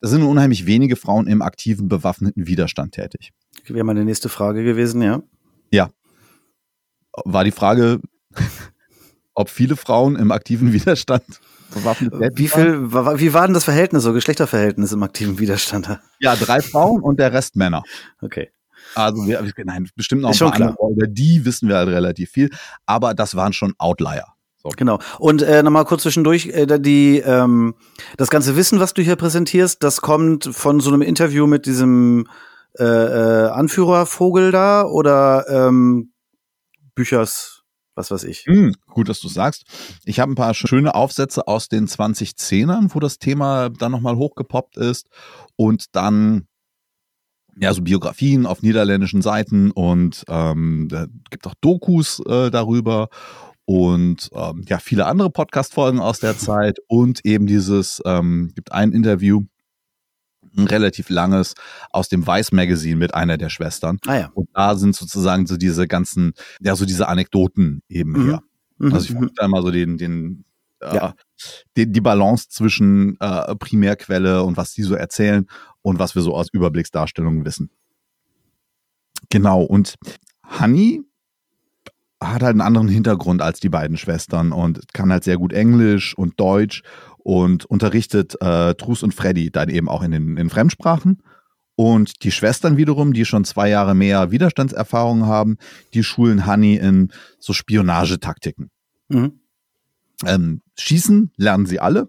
A: das sind nur unheimlich wenige Frauen im aktiven bewaffneten Widerstand tätig.
B: Wäre meine nächste Frage gewesen, ja.
A: War die Frage, [LAUGHS] ob viele Frauen im aktiven Widerstand
B: Wie
A: waren?
B: viel, wie war denn das Verhältnis, so Geschlechterverhältnis im aktiven Widerstand? [LAUGHS]
A: Ja, drei Frauen und der Rest Männer.
B: Okay.
A: Also wir, nein, bestimmt noch ein
B: Ist schon
A: paar andere, aber über die wissen wir halt relativ viel. Aber das waren schon Outlier. So.
B: Genau. Und äh, nochmal kurz zwischendurch, äh, die, ähm, das ganze Wissen, was du hier präsentierst, das kommt von so einem Interview mit diesem äh, äh, Anführervogel da oder ähm, Büchers, was weiß ich.
A: Hm, gut, dass du sagst. Ich habe ein paar schöne Aufsätze aus den 2010ern, wo das Thema dann nochmal hochgepoppt ist. Und dann ja, so Biografien auf niederländischen Seiten und ähm, da gibt auch Dokus äh, darüber und ähm, ja, viele andere Podcast-Folgen aus der Zeit und eben dieses, ähm, gibt ein Interview, ein relativ langes, aus dem Vice Magazine mit einer der Schwestern.
B: Ah ja.
A: Und da sind sozusagen so diese ganzen, ja, so diese Anekdoten eben
B: Mhm.
A: her.
B: Mhm.
A: Also ich versuche da mal so den, den, äh,
B: Ja.
A: die, die Balance zwischen äh, Primärquelle und was die so erzählen und was wir so aus Überblicksdarstellungen wissen. Genau, und Honey hat halt einen anderen Hintergrund als die beiden Schwestern und kann halt sehr gut Englisch und Deutsch und unterrichtet äh, Trus und Freddy dann eben auch in den in Fremdsprachen. Und die Schwestern wiederum, die schon zwei Jahre mehr Widerstandserfahrung haben, die schulen Honey in so Spionagetaktiken.
B: Mhm.
A: Ähm, schießen lernen sie alle.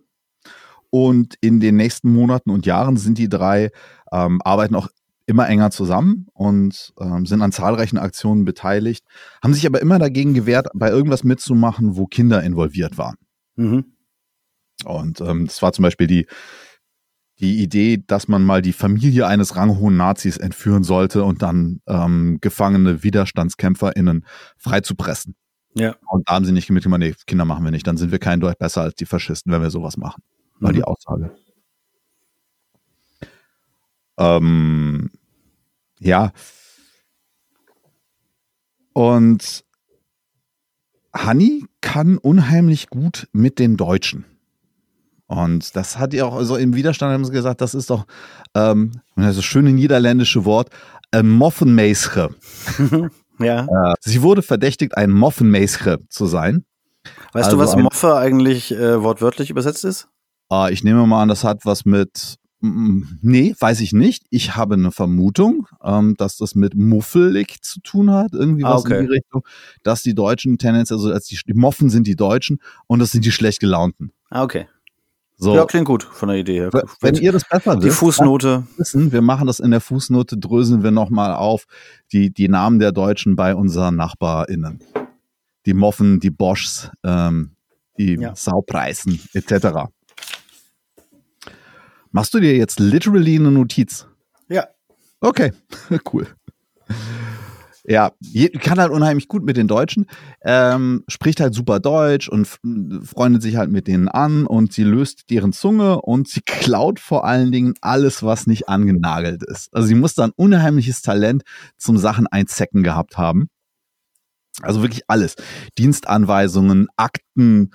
A: Und in den nächsten Monaten und Jahren sind die drei, ähm, arbeiten auch immer enger zusammen und ähm, sind an zahlreichen Aktionen beteiligt, haben sich aber immer dagegen gewehrt, bei irgendwas mitzumachen, wo Kinder involviert waren.
B: Mhm.
A: Und ähm, das war zum Beispiel die, die Idee, dass man mal die Familie eines ranghohen Nazis entführen sollte und dann ähm, gefangene WiderstandskämpferInnen freizupressen.
B: Ja.
A: Und da haben sie nicht mitgemacht, nee, Kinder machen wir nicht, dann sind wir kein Deut besser als die Faschisten, wenn wir sowas machen. War
B: Mhm.
A: die Aussage. Ähm, ja. Und Hanni kann unheimlich gut mit den Deutschen. Und das hat ihr auch so im Widerstand haben sie gesagt, das ist doch ähm, das schöne niederländische Wort, äh, Moffenmeische. [LAUGHS]
B: Ja.
A: Sie wurde verdächtigt, ein Moffenmeische zu sein.
B: Weißt
A: Also
B: du, was
A: ein-
B: Moffe eigentlich äh, wortwörtlich übersetzt ist?
A: Äh, ich nehme mal an, das hat was mit. Nee, weiß ich nicht. Ich habe eine Vermutung, ähm, dass das mit muffelig zu tun hat, irgendwie
B: Ah,
A: was
B: okay.
A: in die Richtung, dass die Deutschen tendenziell, also als die, die Moffen sind die Deutschen und das sind die schlecht gelaunten.
B: Ah, okay.
A: So,
B: Ja, klingt gut von der Idee her.
A: wenn- ihr das besser
B: Die
A: wisst,
B: Fußnote.
A: wissen, wir machen das in der Fußnote, dröseln wir nochmal auf die, die Namen der Deutschen bei unseren NachbarInnen. Die Moffen, die Boschs, ähm, die
B: Ja.
A: Saupreisen, etc. Machst du dir jetzt literally eine Notiz?
B: Ja.
A: Okay, [LAUGHS] cool. Ja, kann halt unheimlich gut mit den Deutschen, ähm, spricht halt super Deutsch und freundet sich halt mit denen an und sie löst deren Zunge und sie klaut vor allen Dingen alles, was nicht angenagelt ist. Also sie muss da ein unheimliches Talent zum Sachen einzecken gehabt haben. Also wirklich alles. Dienstanweisungen, Akten,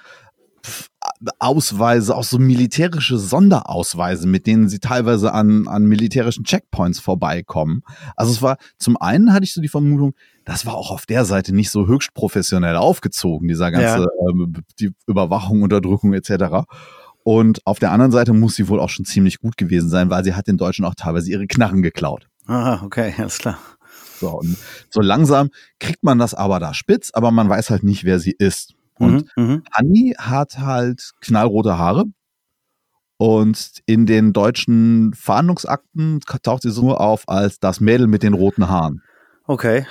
A: Ausweise, auch so militärische Sonderausweise, mit denen sie teilweise an, an militärischen Checkpoints vorbeikommen. Also es war, zum einen hatte ich so die Vermutung, das war auch auf der Seite nicht so höchst professionell aufgezogen, dieser ganze ähm, die Überwachung, Unterdrückung etc. Und auf der anderen Seite muss sie wohl auch schon ziemlich gut gewesen sein, weil sie hat den Deutschen auch teilweise ihre Knarren geklaut.
B: Ah, okay, alles klar.
A: So, und so langsam kriegt man das aber da spitz, aber man weiß halt nicht, wer sie ist. Und
B: Mhm, mhm.
A: Anni hat halt knallrote Haare. Und in den deutschen Fahndungsakten taucht sie so nur auf als das Mädel mit den roten Haaren.
B: Okay.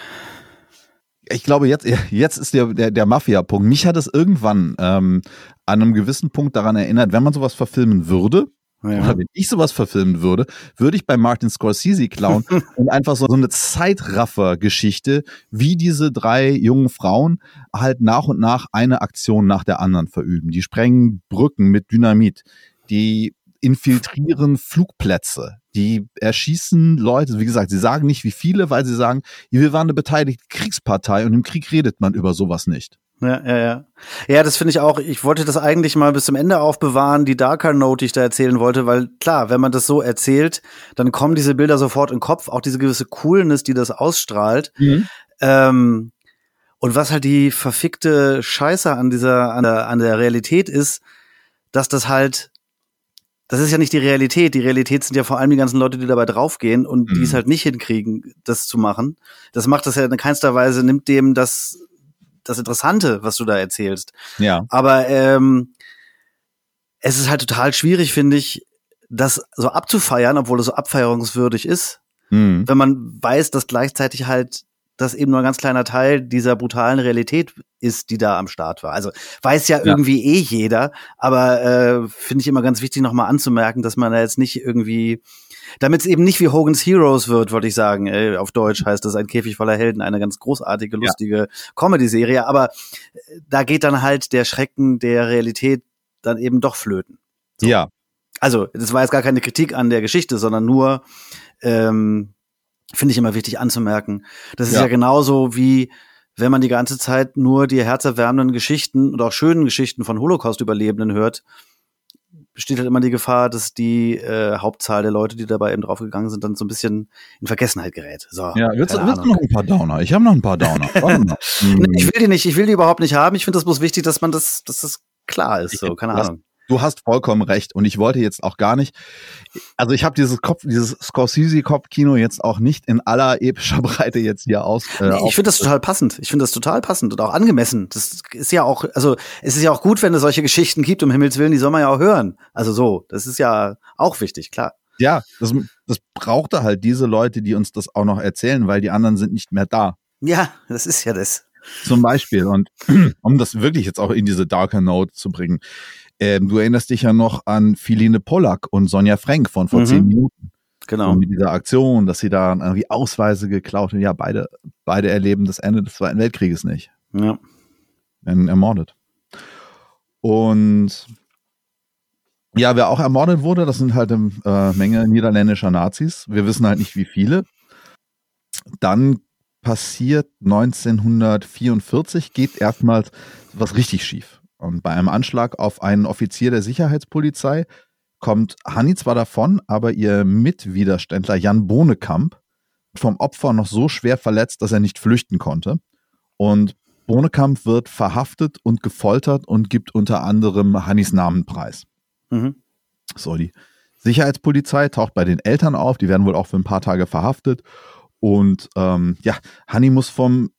A: Ich glaube, jetzt, jetzt ist der, der, der Mafia-Punkt. Mich hat es irgendwann ähm, an einem gewissen Punkt daran erinnert, wenn man sowas verfilmen würde,
B: Ja.
A: wenn ich sowas verfilmen würde, würde ich bei Martin Scorsese klauen [LAUGHS] und einfach so, so eine Zeitraffer-Geschichte, wie diese drei jungen Frauen halt nach und nach eine Aktion nach der anderen verüben. Die sprengen Brücken mit Dynamit, die infiltrieren Flugplätze, die erschießen Leute. Wie gesagt, sie sagen nicht wie viele, weil sie sagen, wir waren eine beteiligte Kriegspartei und im Krieg redet man über sowas nicht.
B: Ja, ja, ja. Ja, das finde ich auch. Ich wollte das eigentlich mal bis zum Ende aufbewahren, die Darker Note, die ich da erzählen wollte, weil klar, wenn man das so erzählt, dann kommen diese Bilder sofort in den Kopf, auch diese gewisse Coolness, die das ausstrahlt. Ähm, und was halt die verfickte Scheiße an dieser, an der, an der Realität ist, dass das halt, das ist ja nicht die Realität. Die Realität sind ja vor allem die ganzen Leute, die dabei draufgehen und die es
A: Mhm.
B: halt nicht hinkriegen, das zu machen. Das macht das ja in keinster Weise, nimmt dem das, das Interessante, was du da erzählst.
A: Ja.
B: Aber ähm, es ist halt total schwierig, finde ich, das so abzufeiern, obwohl es so abfeierungswürdig ist
A: Mhm.
B: wenn man weiß, dass gleichzeitig halt das eben nur ein ganz kleiner Teil dieser brutalen Realität ist, die da am Start war. Also weiß ja,
A: Ja.
B: irgendwie eh jeder, aber äh, finde ich immer ganz wichtig nochmal anzumerken, dass man da jetzt nicht irgendwie, damit es eben nicht wie Hogan's Heroes wird, wollte ich sagen. Äh, auf Deutsch heißt das ein Käfig voller Helden, eine ganz großartige, lustige Comedy-Serie. Aber äh, da geht dann halt der Schrecken der Realität dann eben doch flöten. So.
A: Ja.
B: Also, das war jetzt gar keine Kritik an der Geschichte, sondern nur, ähm, finde ich immer wichtig anzumerken. Das ist
A: Ja.
B: ja. genauso wie, wenn man die ganze Zeit nur die herzerwärmenden Geschichten und auch schönen Geschichten von Holocaust-Überlebenden hört, besteht halt immer die Gefahr, dass die äh, Hauptzahl der Leute, die dabei eben draufgegangen sind, dann so ein bisschen in Vergessenheit gerät. So,
A: Ja, willst, willst du noch ein paar Downer? Ich habe noch ein paar Downer. [LAUGHS]
B: Nee, ich will die nicht, ich will die überhaupt nicht haben. Ich finde das bloß wichtig, dass man das, dass das klar ist. So, keine Ahnung.
A: Du hast vollkommen recht und ich wollte jetzt auch gar nicht, also ich habe dieses Kopf, dieses Scorsese-Kopfkino jetzt auch nicht in aller epischer [LAUGHS] Breite jetzt hier aus. Äh,
B: Nee, ich finde das total passend. Ich finde das total passend und auch angemessen. Das ist ja auch, also es ist ja auch gut, wenn es solche Geschichten gibt, um Himmels Willen, die soll man ja auch hören. Also so, das ist ja auch wichtig, klar.
A: ja, das, das brauchte halt diese Leute, die uns das auch noch erzählen, weil die anderen sind nicht mehr da.
B: Ja, das ist ja das.
A: Zum Beispiel. Und [CLEARS THROAT] um das wirklich jetzt auch in diese Darker Note zu bringen, ähm, du erinnerst dich ja noch an Philine Pollack und Sonja Frank von vor
B: Mhm.
A: zehn Minuten.
B: Genau.
A: So mit dieser Aktion, dass sie da irgendwie Ausweise geklaut haben. Ja, beide, beide erleben das Ende des Zweiten Weltkrieges nicht.
B: Ja.
A: werden ermordet. Und ja, wer auch ermordet wurde, das sind halt eine äh, Menge niederländischer Nazis. Wir wissen halt nicht, wie viele. Dann passiert 1944, geht erstmals was richtig schief. Und bei einem Anschlag auf einen Offizier der Sicherheitspolizei kommt Hanni zwar davon, aber ihr Mitwiderständler Jan Bohnekamp vom Opfer noch so schwer verletzt, dass er nicht flüchten konnte. Und Bohnekamp wird verhaftet und gefoltert und gibt unter anderem Hannis Namen preis.
B: Mhm.
A: So, die Sicherheitspolizei taucht bei den Eltern auf, die werden wohl auch für ein paar Tage verhaftet. Und ähm, ja, Hanni muss vom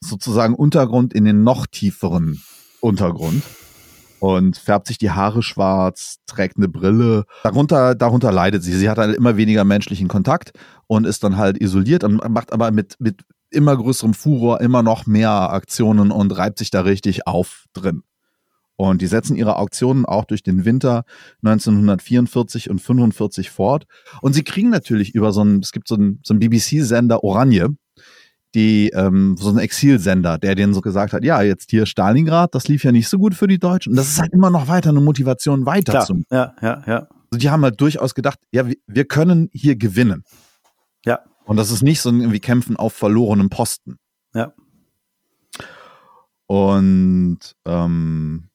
A: sozusagen Untergrund in den noch tieferen Untergrund und färbt sich die Haare schwarz, trägt eine Brille. Darunter, darunter leidet sie. Sie hat halt immer weniger menschlichen Kontakt und ist dann halt isoliert und macht aber mit, mit immer größerem Furor immer noch mehr Aktionen und reibt sich da richtig auf drin. Und die setzen ihre Auktionen auch durch den Winter 1944 und 45 fort. Und sie kriegen natürlich über so einen, es gibt so einen, so einen BBC-Sender Oranje, die ähm, so ein Exilsender, der denen so gesagt hat, ja, jetzt hier Stalingrad, das lief ja nicht so gut für die Deutschen. Und das ist halt immer noch weiter eine Motivation weiter
B: Klar.
A: zu.
B: Ja, ja, ja.
A: Also die haben halt durchaus gedacht, ja, wir, wir können hier gewinnen.
B: Ja.
A: Und das ist nicht so ein irgendwie Kämpfen auf verlorenem Posten.
B: Ja.
A: Und ähm,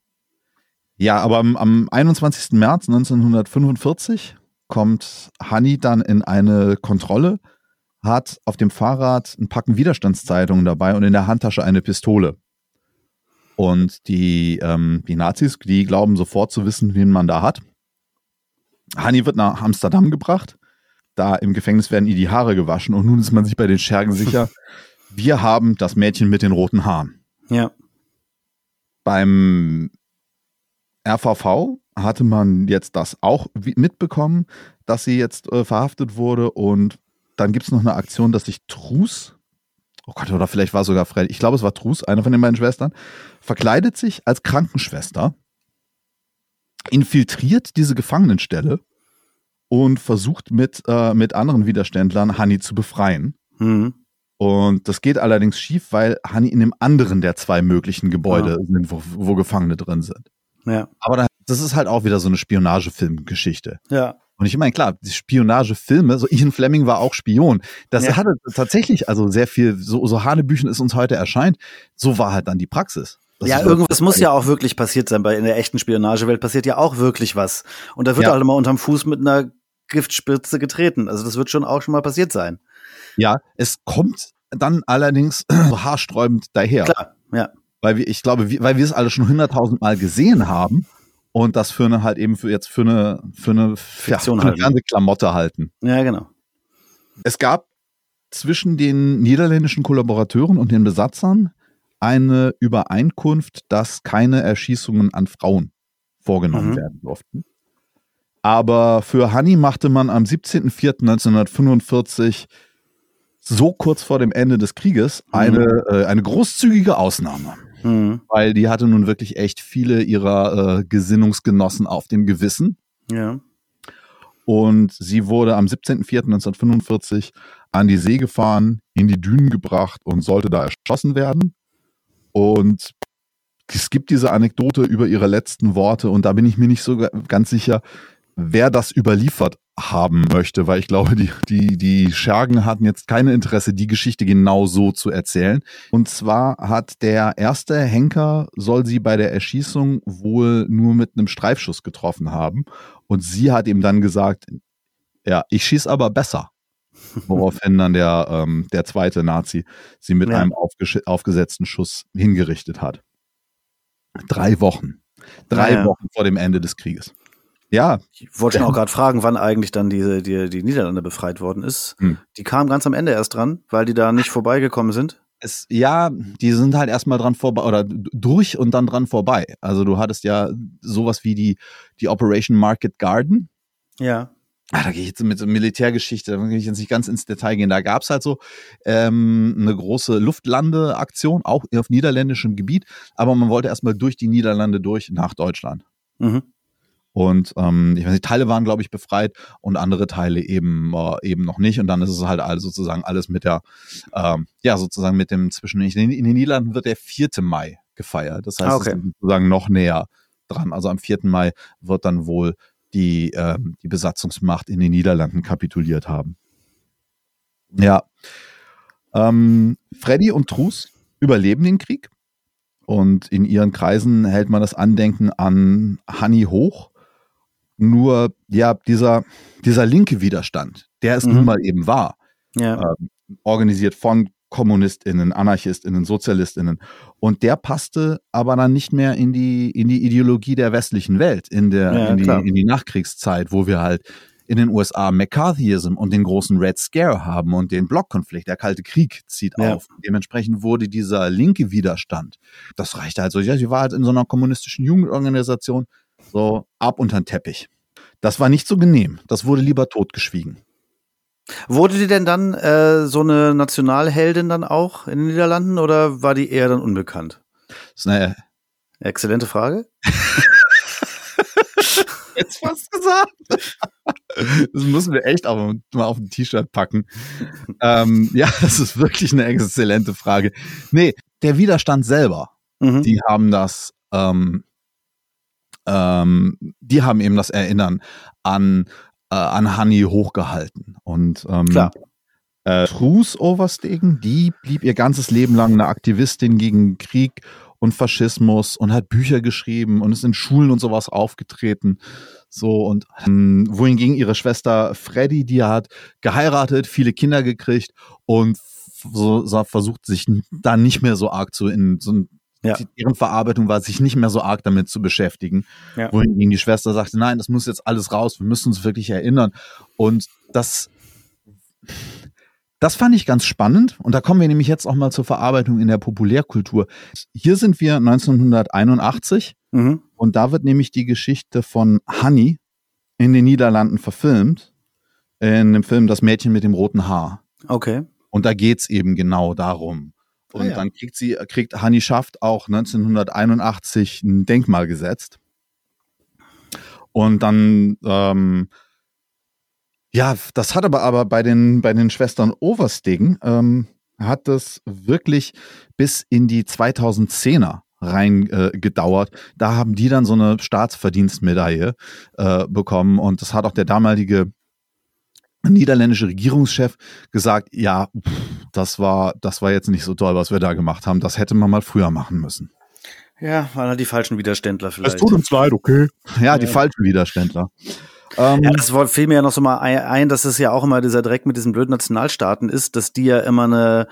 A: ja, aber am, am 21. März 1945 kommt Hanni dann in eine Kontrolle, hat auf dem Fahrrad ein Packen Widerstandszeitungen dabei und in der Handtasche eine Pistole. Und die, ähm, die Nazis, die glauben sofort zu wissen, wen man da hat. Hanni wird nach Amsterdam gebracht. Da im Gefängnis werden ihr die Haare gewaschen und nun ist man sich bei den Schergen sicher, [LAUGHS] wir haben das Mädchen mit den roten Haaren.
B: Ja.
A: Beim RVV hatte man jetzt das auch mitbekommen, dass sie jetzt äh, verhaftet wurde und dann gibt es noch eine Aktion, dass sich Trus, oh Gott, oder vielleicht war sogar Freddy, ich glaube es war Trus, eine von den beiden Schwestern, verkleidet sich als Krankenschwester, infiltriert diese Gefangenenstelle und versucht mit, äh, mit anderen Widerständlern Hanni zu befreien.
B: Mhm.
A: Und das geht allerdings schief, weil Hanni in dem anderen der zwei möglichen Gebäude sind, wo, wo Gefangene drin sind.
B: Ja.
A: Aber da, das ist halt auch wieder so eine Spionagefilmgeschichte.
B: Ja.
A: Und ich meine, klar, die Spionagefilme, so Ian Fleming war auch Spion. Das
B: Ja.
A: hatte tatsächlich also sehr viel, so, so Hanebüchen es uns heute erscheint, so war halt dann die Praxis. Das
B: ja,
A: ist-
B: irgendwas muss ja auch wirklich passiert sein. Bei in der echten Spionagewelt passiert ja auch wirklich was. Und da wird
A: Ja.
B: halt mal unterm Fuß mit einer Giftspritze getreten. Also das wird schon auch schon mal passiert sein.
A: Ja, es kommt dann allerdings [CLEARS THROAT] so haarsträubend daher.
B: Klar, ja.
A: Weil wir, ich glaube, wir, weil wir es alle schon hunderttausend Mal gesehen haben und das für eine halt eben für jetzt für eine, für eine, ja, für eine
B: halten.
A: Fernsehklamotte halten.
B: Ja, genau.
A: Es gab zwischen den niederländischen Kollaborateuren und den Besatzern eine Übereinkunft, dass keine Erschießungen an Frauen vorgenommen
B: Mhm.
A: werden durften. Aber für Hanni machte man am 17.04.1945 so kurz vor dem Ende des Krieges eine, äh, eine großzügige Ausnahme.
B: Mhm.
A: Weil die hatte nun wirklich echt viele ihrer äh, Gesinnungsgenossen auf dem Gewissen.
B: Ja.
A: Und sie wurde am 17.04.1945 an die See gefahren, in die Dünen gebracht und sollte da erschossen werden. Und es gibt diese Anekdote über ihre letzten Worte und da bin ich mir nicht so ga- ganz sicher, wer das überliefert haben möchte, weil ich glaube, die, die, die Schergen hatten jetzt keine Interesse, die Geschichte genau so zu erzählen. Und zwar hat der erste Henker, soll sie bei der Erschießung wohl nur mit einem Streifschuss getroffen haben. Und sie hat ihm dann gesagt, ja, ich schieß aber besser. [LAUGHS] Woraufhin dann der, ähm, der zweite Nazi sie mit
B: Ja.
A: einem aufgesetzten Schuss hingerichtet hat. Drei Wochen. Drei
B: Ja, ja.
A: Wochen vor dem Ende des Krieges. Ja,
B: Ich wollte schon auch [LAUGHS] gerade fragen, wann eigentlich dann diese, die, die Niederlande befreit worden ist.
A: Hm.
B: Die kamen ganz am Ende erst dran, weil die da nicht vorbeigekommen sind.
A: es, ja, die sind halt erstmal dran vorbei oder durch und dann dran vorbei. Also du hattest ja sowas wie die, die Operation Market Garden.
B: Ja.
A: Ah, da gehe ich jetzt mit Militärgeschichte, da will ich jetzt nicht ganz ins Detail gehen. Da gab's halt so ähm, eine große Luftlandeaktion, auch auf niederländischem Gebiet, aber man wollte erstmal durch die Niederlande durch nach Deutschland.
B: Mhm.
A: Und ähm, ich weiß nicht, Teile waren, glaube ich, befreit und andere Teile eben äh, eben noch nicht. Und dann ist es halt alles sozusagen alles mit der, ähm, ja, sozusagen mit dem zwischen in den, in den Niederlanden wird der 4. Mai gefeiert. Das heißt,
B: okay.
A: es ist sozusagen noch näher dran. Also am 4. Mai wird dann wohl die, ähm, die Besatzungsmacht in den Niederlanden kapituliert haben. Ja. Ähm, Freddy und Trus überleben den Krieg. Und in ihren Kreisen hält man das Andenken an Hanni hoch. Nur, ja, dieser, dieser linke Widerstand, der es
B: Mhm.
A: nun mal eben war,
B: Ja.
A: ähm, organisiert von KommunistInnen, AnarchistInnen, SozialistInnen. Und der passte aber dann nicht mehr in die, in die Ideologie der westlichen Welt, in der,
B: Ja,
A: in, die, in die Nachkriegszeit, wo wir halt in den USA McCarthyism und den großen Red Scare haben und den Blockkonflikt. Der Kalte Krieg zieht
B: Ja.
A: auf. Dementsprechend wurde dieser linke Widerstand, das reichte halt so. Ja, sie war halt in so einer kommunistischen Jugendorganisation so ab unter den Teppich. Das war nicht so genehm. Das wurde lieber totgeschwiegen.
B: Wurde die denn dann äh, so eine Nationalheldin dann auch in den Niederlanden oder war die eher dann unbekannt?
A: Das ist eine
B: Exzellente Frage.
A: jetzt fast gesagt. Das müssen wir echt auch mal auf ein T-Shirt packen. ähm, ja, das ist wirklich eine exzellente Frage. Nee, der Widerstand selber,
B: Mhm.
A: die haben das, ähm, ähm, die haben eben das Erinnern an, äh, an Honey hochgehalten. Und ähm,
B: Klar.
A: äh, Truus Overstegen, die blieb ihr ganzes Leben lang eine Aktivistin gegen Krieg und Faschismus und hat Bücher geschrieben und ist in Schulen und sowas aufgetreten. So und ähm, wohingegen ihre Schwester Freddy, die hat geheiratet, viele Kinder gekriegt und so, so versucht sich da nicht mehr so arg zu in so ein
B: Ja.
A: deren Verarbeitung war, sich nicht mehr so arg damit zu beschäftigen.
B: Ja.
A: Wohingegen die Schwester sagte, nein, das muss jetzt alles raus, wir müssen uns wirklich erinnern. Und das, das fand ich ganz spannend. Und da kommen wir nämlich jetzt auch mal zur Verarbeitung in der Populärkultur. Hier sind wir 1981
B: Mhm.
A: und da wird nämlich die Geschichte von Honey in den Niederlanden verfilmt. In dem Film Das Mädchen mit dem roten Haar.
B: Okay.
A: Und da geht's eben genau darum. Und
B: Ah, ja.
A: dann kriegt sie, kriegt Hanni Schaft auch 1981 ein Denkmal gesetzt. Und dann, ähm, ja, das hat aber, aber bei den, bei den Schwestern Overstegen, ähm, hat das wirklich bis in die 2010er rein äh, gedauert. Da haben die dann so eine Staatsverdienstmedaille äh, bekommen und das hat auch der damalige niederländische Regierungschef gesagt, ja, pff, das war, das war jetzt nicht so toll, was wir da gemacht haben. Das hätte man mal früher machen müssen.
B: Ja, waren halt die falschen Widerständler vielleicht.
A: uns leid, okay. Ja, die falschen Widerständler. Ähm,
B: Ja, das Wort fiel mir ja noch so mal ein- ein, dass es ja auch immer dieser Dreck mit diesen blöden Nationalstaaten ist, dass die ja immer eine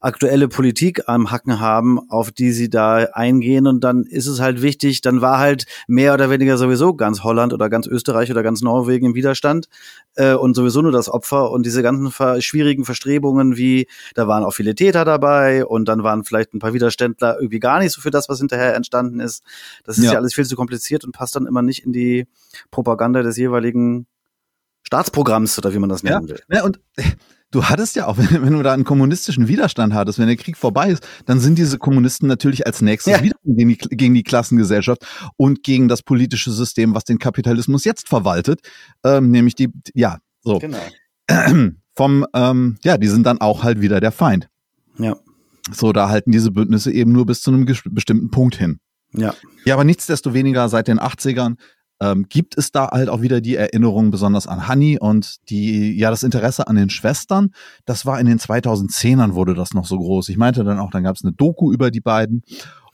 B: aktuelle Politik am Hacken haben, auf die sie da eingehen und dann ist es halt wichtig, dann war halt mehr oder weniger sowieso ganz Holland oder ganz Österreich oder ganz Norwegen im Widerstand äh, und sowieso nur das Opfer und diese ganzen ver schwierigen Verstrebungen wie, da waren auch viele Täter dabei und dann waren vielleicht ein paar Widerständler irgendwie gar nicht so für das, was hinterher entstanden ist. Das ist ja,
A: Ja.
B: alles viel zu kompliziert und passt dann immer nicht in die Propaganda des jeweiligen Staatsprogramms oder wie man das
A: Ja.
B: nennen will.
A: Ja, und äh, du hattest ja auch, wenn, [LAUGHS] wenn du da einen kommunistischen Widerstand hattest, wenn der Krieg vorbei ist, dann sind diese Kommunisten natürlich als nächstes
B: Ja.
A: wieder gegen die, gegen die Klassengesellschaft und gegen das politische System, was den Kapitalismus jetzt verwaltet, ähm, nämlich die, ja, so.
B: Genau. [CLEARS THROAT]
A: Vom, ähm, ja, die sind dann auch halt wieder der Feind.
B: Ja.
A: So, da halten diese Bündnisse eben nur bis zu einem bestimmten Punkt hin.
B: Ja.
A: Ja, aber nichtsdestoweniger seit den 80ern ähm, gibt es da halt auch wieder die Erinnerung besonders an Honey und die, ja, das Interesse an den Schwestern. Das war in den 2010ern wurde das noch so groß. Ich meinte dann auch, dann gab es eine Doku über die beiden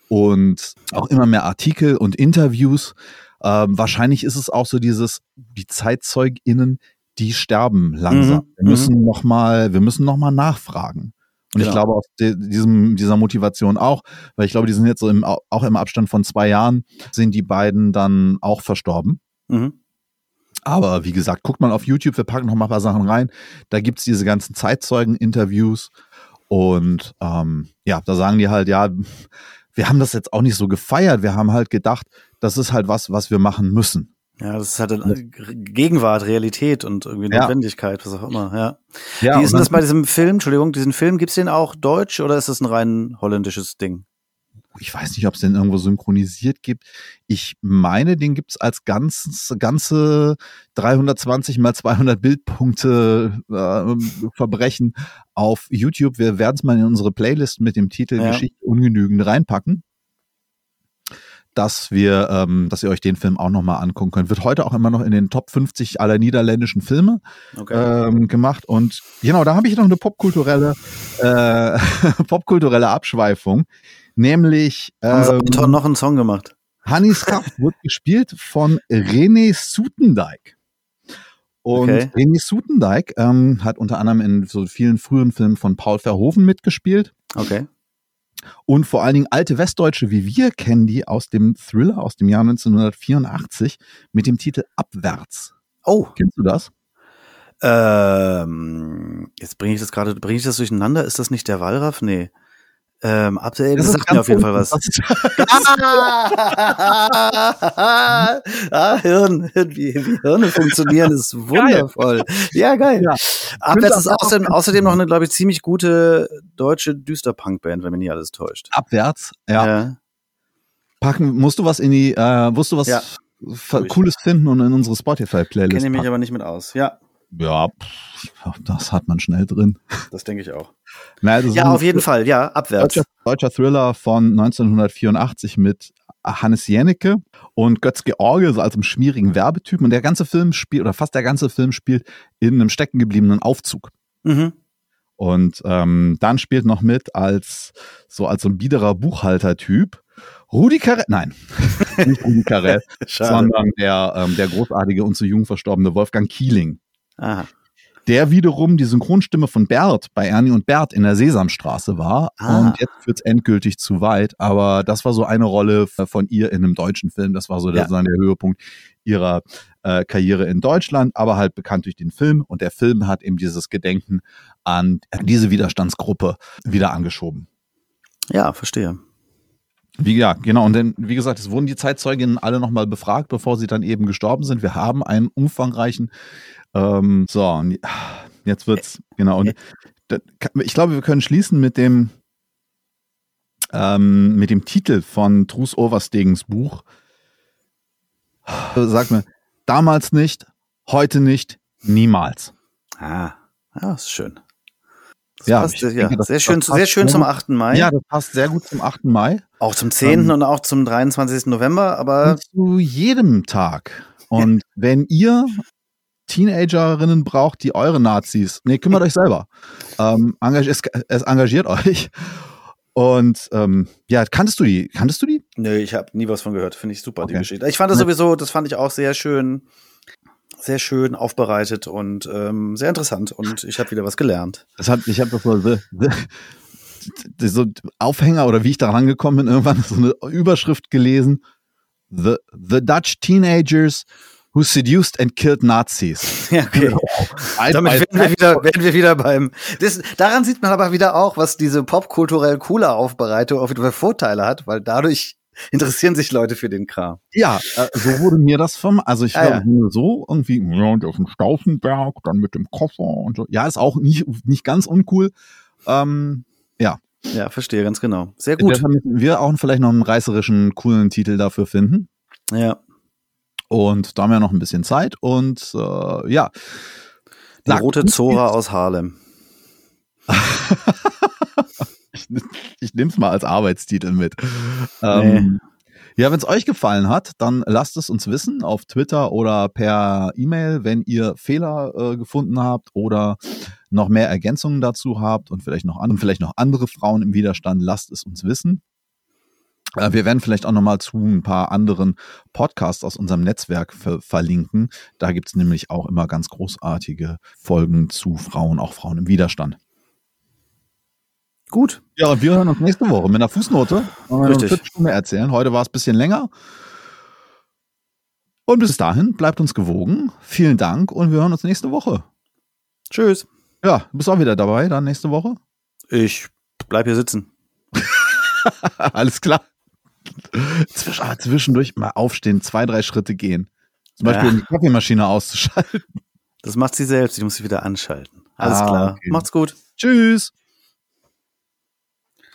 A: und auch immer mehr Artikel und Interviews. Ähm, wahrscheinlich ist es auch so dieses, die ZeitzeugInnen, die sterben langsam.
B: Mhm,
A: Wir müssen noch mal, wir müssen noch mal nachfragen. Und ich
B: Genau.
A: glaube aus diesem, dieser Motivation auch, weil ich glaube, die sind jetzt so im, auch im Abstand von zwei Jahren, sind die beiden dann auch verstorben.
B: Mhm.
A: Aber wie gesagt, guckt mal auf YouTube, wir packen noch mal ein paar Sachen rein. Da gibt's diese ganzen Zeitzeugen-Interviews. Und ähm, ja, da sagen die halt, ja, wir haben das jetzt auch nicht so gefeiert. Wir haben halt gedacht, das ist halt was, was wir machen müssen.
B: Ja, das ist halt eine Gegenwart, Realität und irgendwie
A: Ja.
B: Notwendigkeit, was auch immer, ja.
A: Ja,
B: Wie ist denn das bei diesem Film? Entschuldigung, diesen Film, gibt's den auch deutsch oder ist das ein rein holländisches Ding?
A: ich weiß nicht, ob es den irgendwo synchronisiert gibt. Ich meine, den gibt's als ganz, ganze 320 mal 200 Bildpunkte äh, [LAUGHS] Verbrechen auf YouTube. Wir werden es mal in unsere Playlist mit dem Titel
B: Ja.
A: Geschichte ungenügend reinpacken. Dass wir, ähm, dass ihr euch den Film auch nochmal angucken könnt. Wird heute auch immer noch in den Top 50 aller niederländischen Filme
B: Okay.
A: ähm, gemacht. Und genau, da habe ich noch eine popkulturelle, äh, [LAUGHS] popkulturelle Abschweifung. Nämlich
B: Haben
A: ähm,
B: auch noch einen Song gemacht?
A: Hannis [LAUGHS] Cup wird gespielt von René Sutendijk. Und
B: Okay.
A: René Sutendijk ähm, hat unter anderem in so vielen frühen Filmen von Paul Verhoeven mitgespielt.
B: Okay.
A: Und vor allen Dingen alte Westdeutsche wie wir kennen die aus dem Thriller aus dem Jahr 1984 mit dem Titel Abwärts.
B: Oh,
A: Kennst du das?
B: ähm, jetzt bringe ich das gerade, bringe ich das durcheinander? Ist das nicht der Wallraff? Nee. Ähm, ab, das,
A: ist
B: sagt mir auf jeden Fall was. ah, [LAUGHS] ah, Hirn, wie, wie Hirne funktionieren, ist [LAUGHS] wundervoll. Ja, geil.
A: Ja.
B: Abwärts ist
A: das
B: außerdem, außerdem noch eine, glaube ich, ziemlich gute deutsche Düsterpunk-Band, wenn mich nicht alles täuscht.
A: Abwärts. Ja. Packen. Musst du was in die? Äh, musst du was
B: Ja.
A: Cooles finden und in unsere Spotify-Playlist?
B: Kenne ich mich aber nicht mit aus. Ja,
A: Ja, pff, das hat man schnell drin.
B: das denke ich auch.
A: Na, das ist
B: Ja, auf jeden Fall, ja, abwärts.
A: Deutscher, deutscher Thriller von 1984 mit Hannes Jennecke und Götz George, so als einem schmierigen Werbetypen. Und der ganze Film spielt, oder fast der ganze Film spielt in einem steckengebliebenen Aufzug.
B: Mhm.
A: Und ähm, dann spielt noch mit als so als so ein biederer Buchhaltertyp Rudi Carell, nein, [LAUGHS] nicht Rudi Carell, sondern der, ähm, der großartige und zu jung verstorbene Wolfgang Kieling.
B: Aha.
A: Der wiederum die Synchronstimme von Bert bei Ernie und Bert in der Sesamstraße war.
B: Ah.
A: Und jetzt wird's endgültig zu weit. Aber das war so eine Rolle von ihr in einem deutschen Film. Das war so der,
B: Ja.
A: der Höhepunkt ihrer äh, Karriere in Deutschland, aber halt bekannt durch den Film. Und der Film hat eben dieses Gedenken an diese Widerstandsgruppe wieder angeschoben.
B: Ja, verstehe.
A: Wie, ja, genau. Und dann, wie gesagt, es wurden die Zeitzeuginnen alle nochmal befragt, bevor sie dann eben gestorben sind. Wir haben einen umfangreichen, ähm, so, und jetzt wird's, genau. Und ich glaube, wir können schließen mit dem, ähm, mit dem Titel von Trus Overstegens Buch. Sag mir, damals nicht, heute nicht, niemals.
B: Ah, ja, ist schön. Das
A: Ja,
B: passt,
A: ich
B: ja,
A: denke, das-
B: sehr schön, sehr schön zum
A: gut.
B: 8. Mai.
A: Ja, das passt sehr gut zum 8. Mai.
B: Auch zum 10.
A: Ähm,
B: und auch zum 23. November, aber
A: zu jedem Tag. Und wenn ihr Teenagerinnen braucht, die eure Nazis, nee, kümmert euch selber. Ähm, engag es, es engagiert euch. Und ähm, ja, kanntest du die? Kanntest du die?
B: nö, ich habe nie was von gehört. Finde ich super, die
A: Okay.
B: Geschichte. Ich fand das sowieso, das fand ich auch sehr schön, sehr schön aufbereitet und ähm, sehr interessant. Und ich habe wieder was gelernt.
A: Das hat, ich habe das so, so Aufhänger oder wie ich da rangekommen bin, irgendwann so eine Überschrift gelesen. The, the Dutch teenagers who seduced and killed Nazis. [LAUGHS]
B: Ja, okay.
A: Ein-
B: Damit werden wir wieder, werden wir wieder beim. Das, daran sieht man aber wieder auch, was diese popkulturell coole Aufbereitung auch wieder für Vorteile hat, weil dadurch interessieren sich Leute für den Kram.
A: Ja, äh, so wurde mir das vom, also ich
B: Ah,
A: glaube
B: ja.
A: nur so irgendwie, ja, und auf dem Stauffenberg, dann mit dem Koffer und so. Ja, ist auch nicht, nicht ganz uncool. Ähm,
B: Ja, verstehe ganz genau. Sehr gut.
A: deshalb müssen wir auch vielleicht noch einen reißerischen, coolen Titel dafür finden.
B: Ja.
A: Und da haben wir noch ein bisschen Zeit und äh, ja.
B: Die
A: Sagt
B: rote Zora aus Harlem. [LAUGHS]
A: Ich, ich nehme es mal als Arbeitstitel mit. Ähm, Ja, wenn es euch gefallen hat, dann lasst es uns wissen auf Twitter oder per E-Mail, wenn ihr Fehler äh, gefunden habt oder noch mehr Ergänzungen dazu habt und vielleicht noch, an, vielleicht noch andere Frauen im Widerstand, lasst es uns wissen. Äh, Wir werden vielleicht auch noch mal zu ein paar anderen Podcasts aus unserem Netzwerk ver verlinken. Da gibt's nämlich auch immer ganz großartige Folgen zu Frauen, auch Frauen im Widerstand.
B: Gut.
A: Ja, und wir hören uns nächste Woche mit einer Fußnote.
B: Richtig.
A: Viertelstunde erzählen. Heute war es ein bisschen länger. Und bis dahin, bleibt uns gewogen. Vielen Dank und wir hören uns nächste Woche.
B: Tschüss.
A: Ja, du bist auch wieder dabei dann nächste Woche.
B: Ich bleib hier sitzen. [LAUGHS]
A: Alles klar. Zwisch, ah, zwischendurch mal aufstehen, zwei, drei Schritte gehen. Zum Beispiel,
B: Ja.
A: um die Kaffeemaschine auszuschalten.
B: Das macht sie selbst. Ich muss sie wieder anschalten. Alles
A: Ah,
B: klar.
A: okay.
B: Macht's gut.
A: Tschüss.